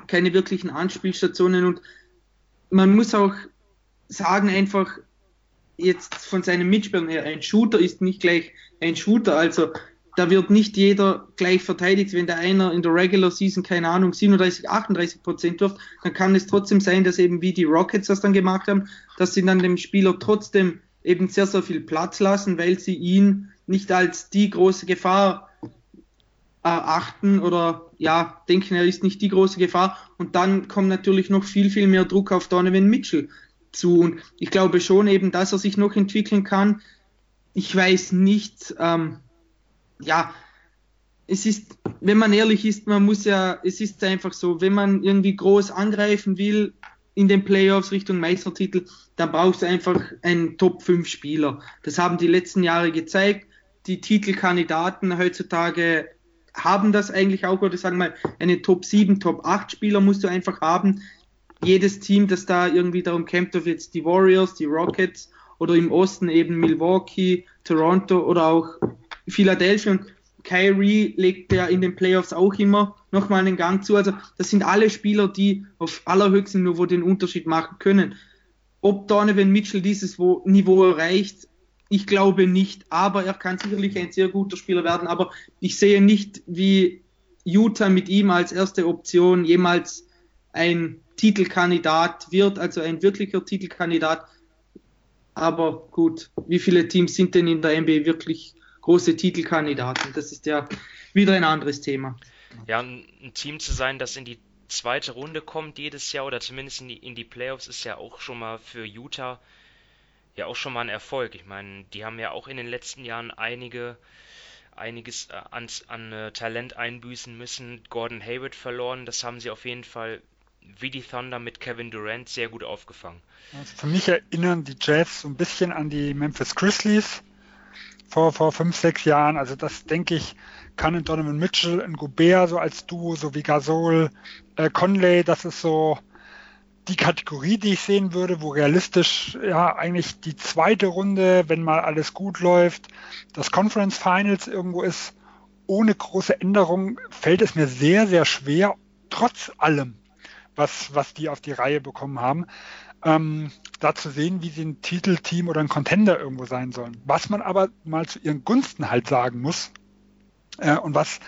keine wirklichen Anspielstationen und man muss auch sagen einfach, jetzt von seinem Mitspielern her, ein Shooter ist nicht gleich ein Shooter. Also da wird nicht jeder gleich verteidigt. Wenn der einer in der Regular Season, keine Ahnung, 37, 38 Prozent wirft, dann kann es trotzdem sein, dass eben wie die Rockets das dann gemacht haben, dass sie dann dem Spieler trotzdem eben sehr, sehr viel Platz lassen, weil sie ihn nicht als die große Gefahr erachten oder ja, denken, er ist nicht die große Gefahr. Und dann kommt natürlich noch viel, viel mehr Druck auf Donovan Mitchell zu. Und ich glaube schon eben, dass er sich noch entwickeln kann. Ich weiß nicht, ähm, ja, es ist, wenn man ehrlich ist, man muss ja, es ist einfach so, wenn man irgendwie groß angreifen will in den Playoffs Richtung Meistertitel, dann brauchst du einfach einen Top 5 Spieler. Das haben die letzten Jahre gezeigt. Die Titelkandidaten heutzutage haben das eigentlich auch, oder sagen wir mal, eine Top 7, Top 8 Spieler musst du einfach haben. Jedes Team, das da irgendwie darum kämpft, ob jetzt die Warriors, die Rockets oder im Osten eben Milwaukee, Toronto oder auch Philadelphia und Kyrie legt ja in den Playoffs auch immer nochmal einen Gang zu. Also das sind alle Spieler, die auf allerhöchstem Niveau den Unterschied machen können. Ob Donovan Mitchell dieses Niveau erreicht, ich glaube nicht, aber er kann sicherlich ein sehr guter Spieler werden. Aber ich sehe nicht, wie Utah mit ihm als erste Option jemals ein Titelkandidat wird, also ein wirklicher Titelkandidat. Aber gut, wie viele Teams sind denn in der NBA wirklich große Titelkandidaten. Das ist ja wieder ein anderes Thema. Ja, ein Team zu sein, das in die zweite Runde kommt jedes Jahr oder zumindest in die, in die Playoffs, ist ja auch schon mal für Utah ja auch schon mal ein Erfolg. Ich meine, die haben ja auch in den letzten Jahren einige einiges äh, an, an äh, Talent einbüßen müssen. Gordon Hayward verloren, das haben sie auf jeden Fall wie die Thunder mit Kevin Durant sehr gut aufgefangen. Für mich erinnern die Jazz so ein bisschen an die Memphis Grizzlies vor, vor fünf, sechs Jahren. Also das denke ich, kann in Donovan Mitchell, in Gobert so als Duo, so wie Gasol, äh, Conley, das ist so die Kategorie, die ich sehen würde, wo realistisch ja eigentlich die zweite Runde, wenn mal alles gut läuft, das Conference Finals irgendwo ist, ohne große Änderung, fällt es mir sehr, sehr schwer, trotz allem, was, was die auf die Reihe bekommen haben, ähm, da zu sehen, wie sie ein Titelteam oder ein Contender irgendwo sein sollen. Was man aber mal zu ihren Gunsten halt sagen muss äh, und was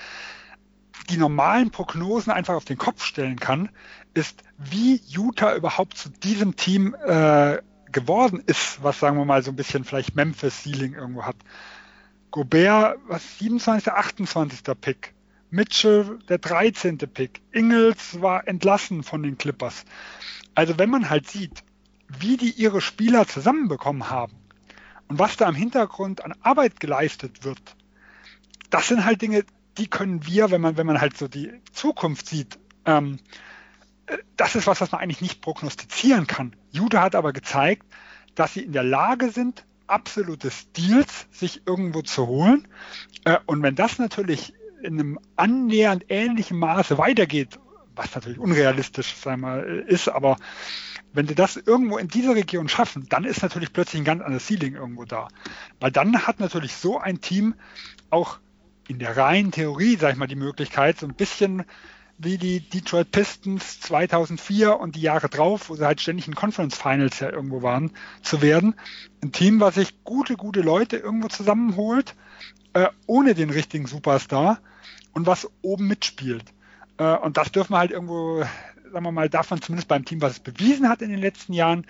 die normalen Prognosen einfach auf den Kopf stellen kann, ist, wie Utah überhaupt zu diesem Team äh, geworden ist, was sagen wir mal so ein bisschen vielleicht Memphis Ceiling irgendwo hat. Gobert, was 27., 28. Pick. Mitchell, der 13. Pick. Ingles war entlassen von den Clippers. Also wenn man halt sieht, wie die ihre Spieler zusammenbekommen haben und was da im Hintergrund an Arbeit geleistet wird, das sind halt Dinge, die können wir, wenn man, wenn man halt so die Zukunft sieht, ähm, das ist was, was man eigentlich nicht prognostizieren kann. Jude hat aber gezeigt, dass sie in der Lage sind, absolute Stils sich irgendwo zu holen. Äh, und wenn das natürlich in einem annähernd ähnlichen Maße weitergeht, was natürlich unrealistisch wir, ist, aber wenn sie das irgendwo in dieser Region schaffen, dann ist natürlich plötzlich ein ganz anderes Ceiling irgendwo da. Weil dann hat natürlich so ein Team auch in der reinen Theorie, sag ich mal, die Möglichkeit, so ein bisschen wie die Detroit Pistons 2004 und die Jahre drauf, wo sie halt ständig in Conference Finals ja irgendwo waren, zu werden. Ein Team, was sich gute, gute Leute irgendwo zusammenholt, äh, ohne den richtigen Superstar und was oben mitspielt. Äh, und das dürfen wir halt irgendwo, sagen wir mal, darf man zumindest beim Team, was es bewiesen hat in den letzten Jahren,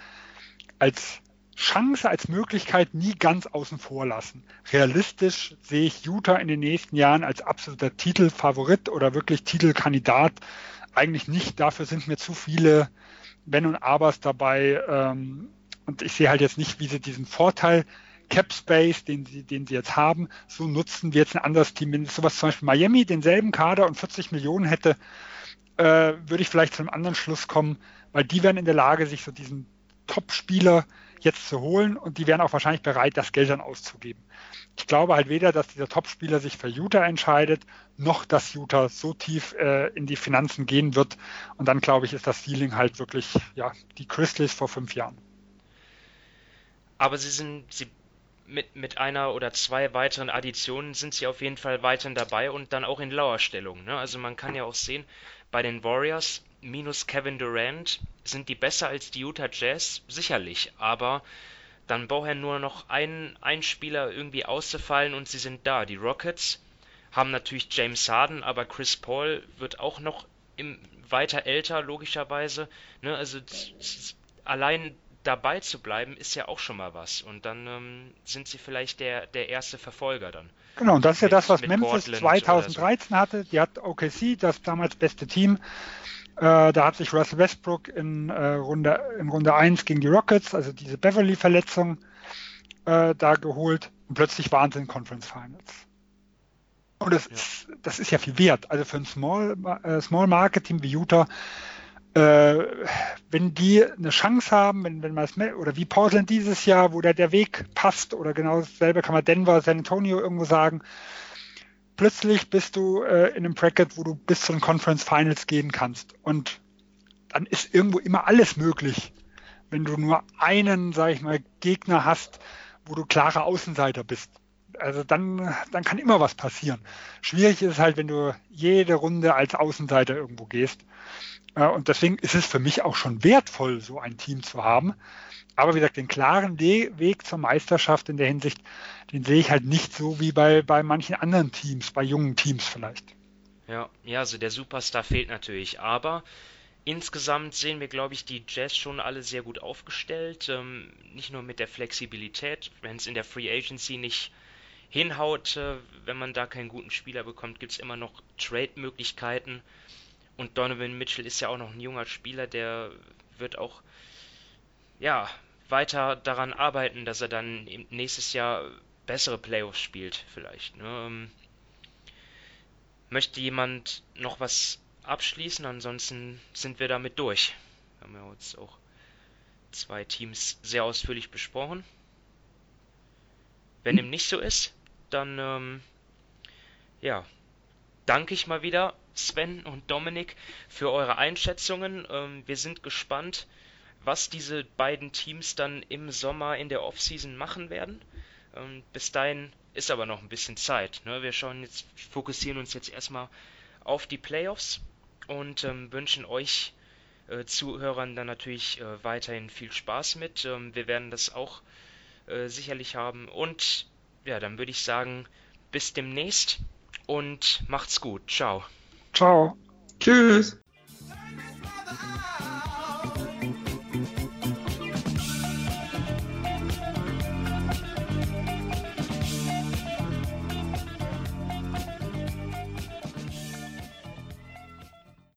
als Chance, als Möglichkeit nie ganz außen vor lassen. Realistisch sehe ich Utah in den nächsten Jahren als absoluter Titelfavorit oder wirklich Titelkandidat eigentlich nicht. Dafür sind mir zu viele Wenn und Abers dabei. Ähm, und ich sehe halt jetzt nicht, wie sie diesen Vorteil Cap Space, den sie, den sie jetzt haben, so nutzen wie jetzt ein anderes Team. Wenn sowas zum Beispiel Miami denselben Kader und 40 Millionen hätte, äh, würde ich vielleicht zu einem anderen Schluss kommen, weil die wären in der Lage, sich so diesen Top-Spieler jetzt zu holen und die wären auch wahrscheinlich bereit, das Geld dann auszugeben. Ich glaube halt weder, dass dieser Top-Spieler sich für Utah entscheidet, noch dass Utah so tief äh, in die Finanzen gehen wird. Und dann glaube ich, ist das Ceiling halt wirklich ja die Crystals vor fünf Jahren. Aber sie sind, sie mit, mit einer oder zwei weiteren Additionen sind sie auf jeden Fall weiterhin dabei und dann auch in Lauerstellung. Ne? Also man kann ja auch sehen, bei den Warriors minus Kevin Durant sind die besser als die Utah Jazz, sicherlich, aber dann braucht er nur noch einen, einen Spieler irgendwie auszufallen und sie sind da. Die Rockets haben natürlich James Harden, aber Chris Paul wird auch noch im, weiter älter, logischerweise. Ne? Also allein dabei zu bleiben, ist ja auch schon mal was. Und dann ähm, sind sie vielleicht der, der erste Verfolger dann. Genau, und das ist ja das, was Memphis Portland 2013 so. hatte. Die hat OKC, das damals beste Team. Äh, da hat sich Russell Westbrook in, äh, Runde, in Runde 1 gegen die Rockets, also diese Beverly-Verletzung, äh, da geholt. Und plötzlich waren sie in Conference Finals. Und das, ja. ist, das ist ja viel wert. Also für ein Small, äh, Small Market Team wie Utah, äh, wenn die eine Chance haben, wenn, wenn man es oder wie Portland dieses Jahr, wo da der Weg passt, oder genau dasselbe kann man Denver, San Antonio irgendwo sagen, plötzlich bist du äh, in einem Bracket, wo du bis zu den Conference Finals gehen kannst. Und dann ist irgendwo immer alles möglich, wenn du nur einen, sag ich mal, Gegner hast, wo du klarer Außenseiter bist also dann, dann kann immer was passieren. Schwierig ist es halt, wenn du jede Runde als Außenseiter irgendwo gehst. Und deswegen ist es für mich auch schon wertvoll, so ein Team zu haben. Aber wie gesagt, den klaren Weg zur Meisterschaft in der Hinsicht, den sehe ich halt nicht so wie bei, bei manchen anderen Teams, bei jungen Teams vielleicht. Ja, ja, also der Superstar fehlt natürlich, aber insgesamt sehen wir, glaube ich, die Jazz schon alle sehr gut aufgestellt. Ähm, nicht nur mit der Flexibilität, wenn es in der Free Agency nicht hinhaut, äh, wenn man da keinen guten Spieler bekommt, gibt es immer noch Trade-Möglichkeiten. Und Donovan Mitchell ist ja auch noch ein junger Spieler, der wird auch ja weiter daran arbeiten, dass er dann nächstes Jahr bessere Playoffs spielt, vielleicht. Ne? Ähm, möchte jemand noch was abschließen? Ansonsten sind wir damit durch. Wir haben ja jetzt auch zwei Teams sehr ausführlich besprochen. Wenn dem nicht so ist, dann ähm, ja, danke ich mal wieder Sven und Dominik für eure Einschätzungen. Ähm, wir sind gespannt, was diese beiden Teams dann im Sommer in der Offseason machen werden. Ähm, bis dahin ist aber noch ein bisschen Zeit. Ne? Wir schauen jetzt, fokussieren uns jetzt erstmal auf die Playoffs und ähm, wünschen euch äh, Zuhörern dann natürlich äh, weiterhin viel Spaß mit. Ähm, wir werden das auch äh, sicherlich haben und ja, dann würde ich sagen, bis demnächst und macht's gut. Ciao. Ciao. Tschüss.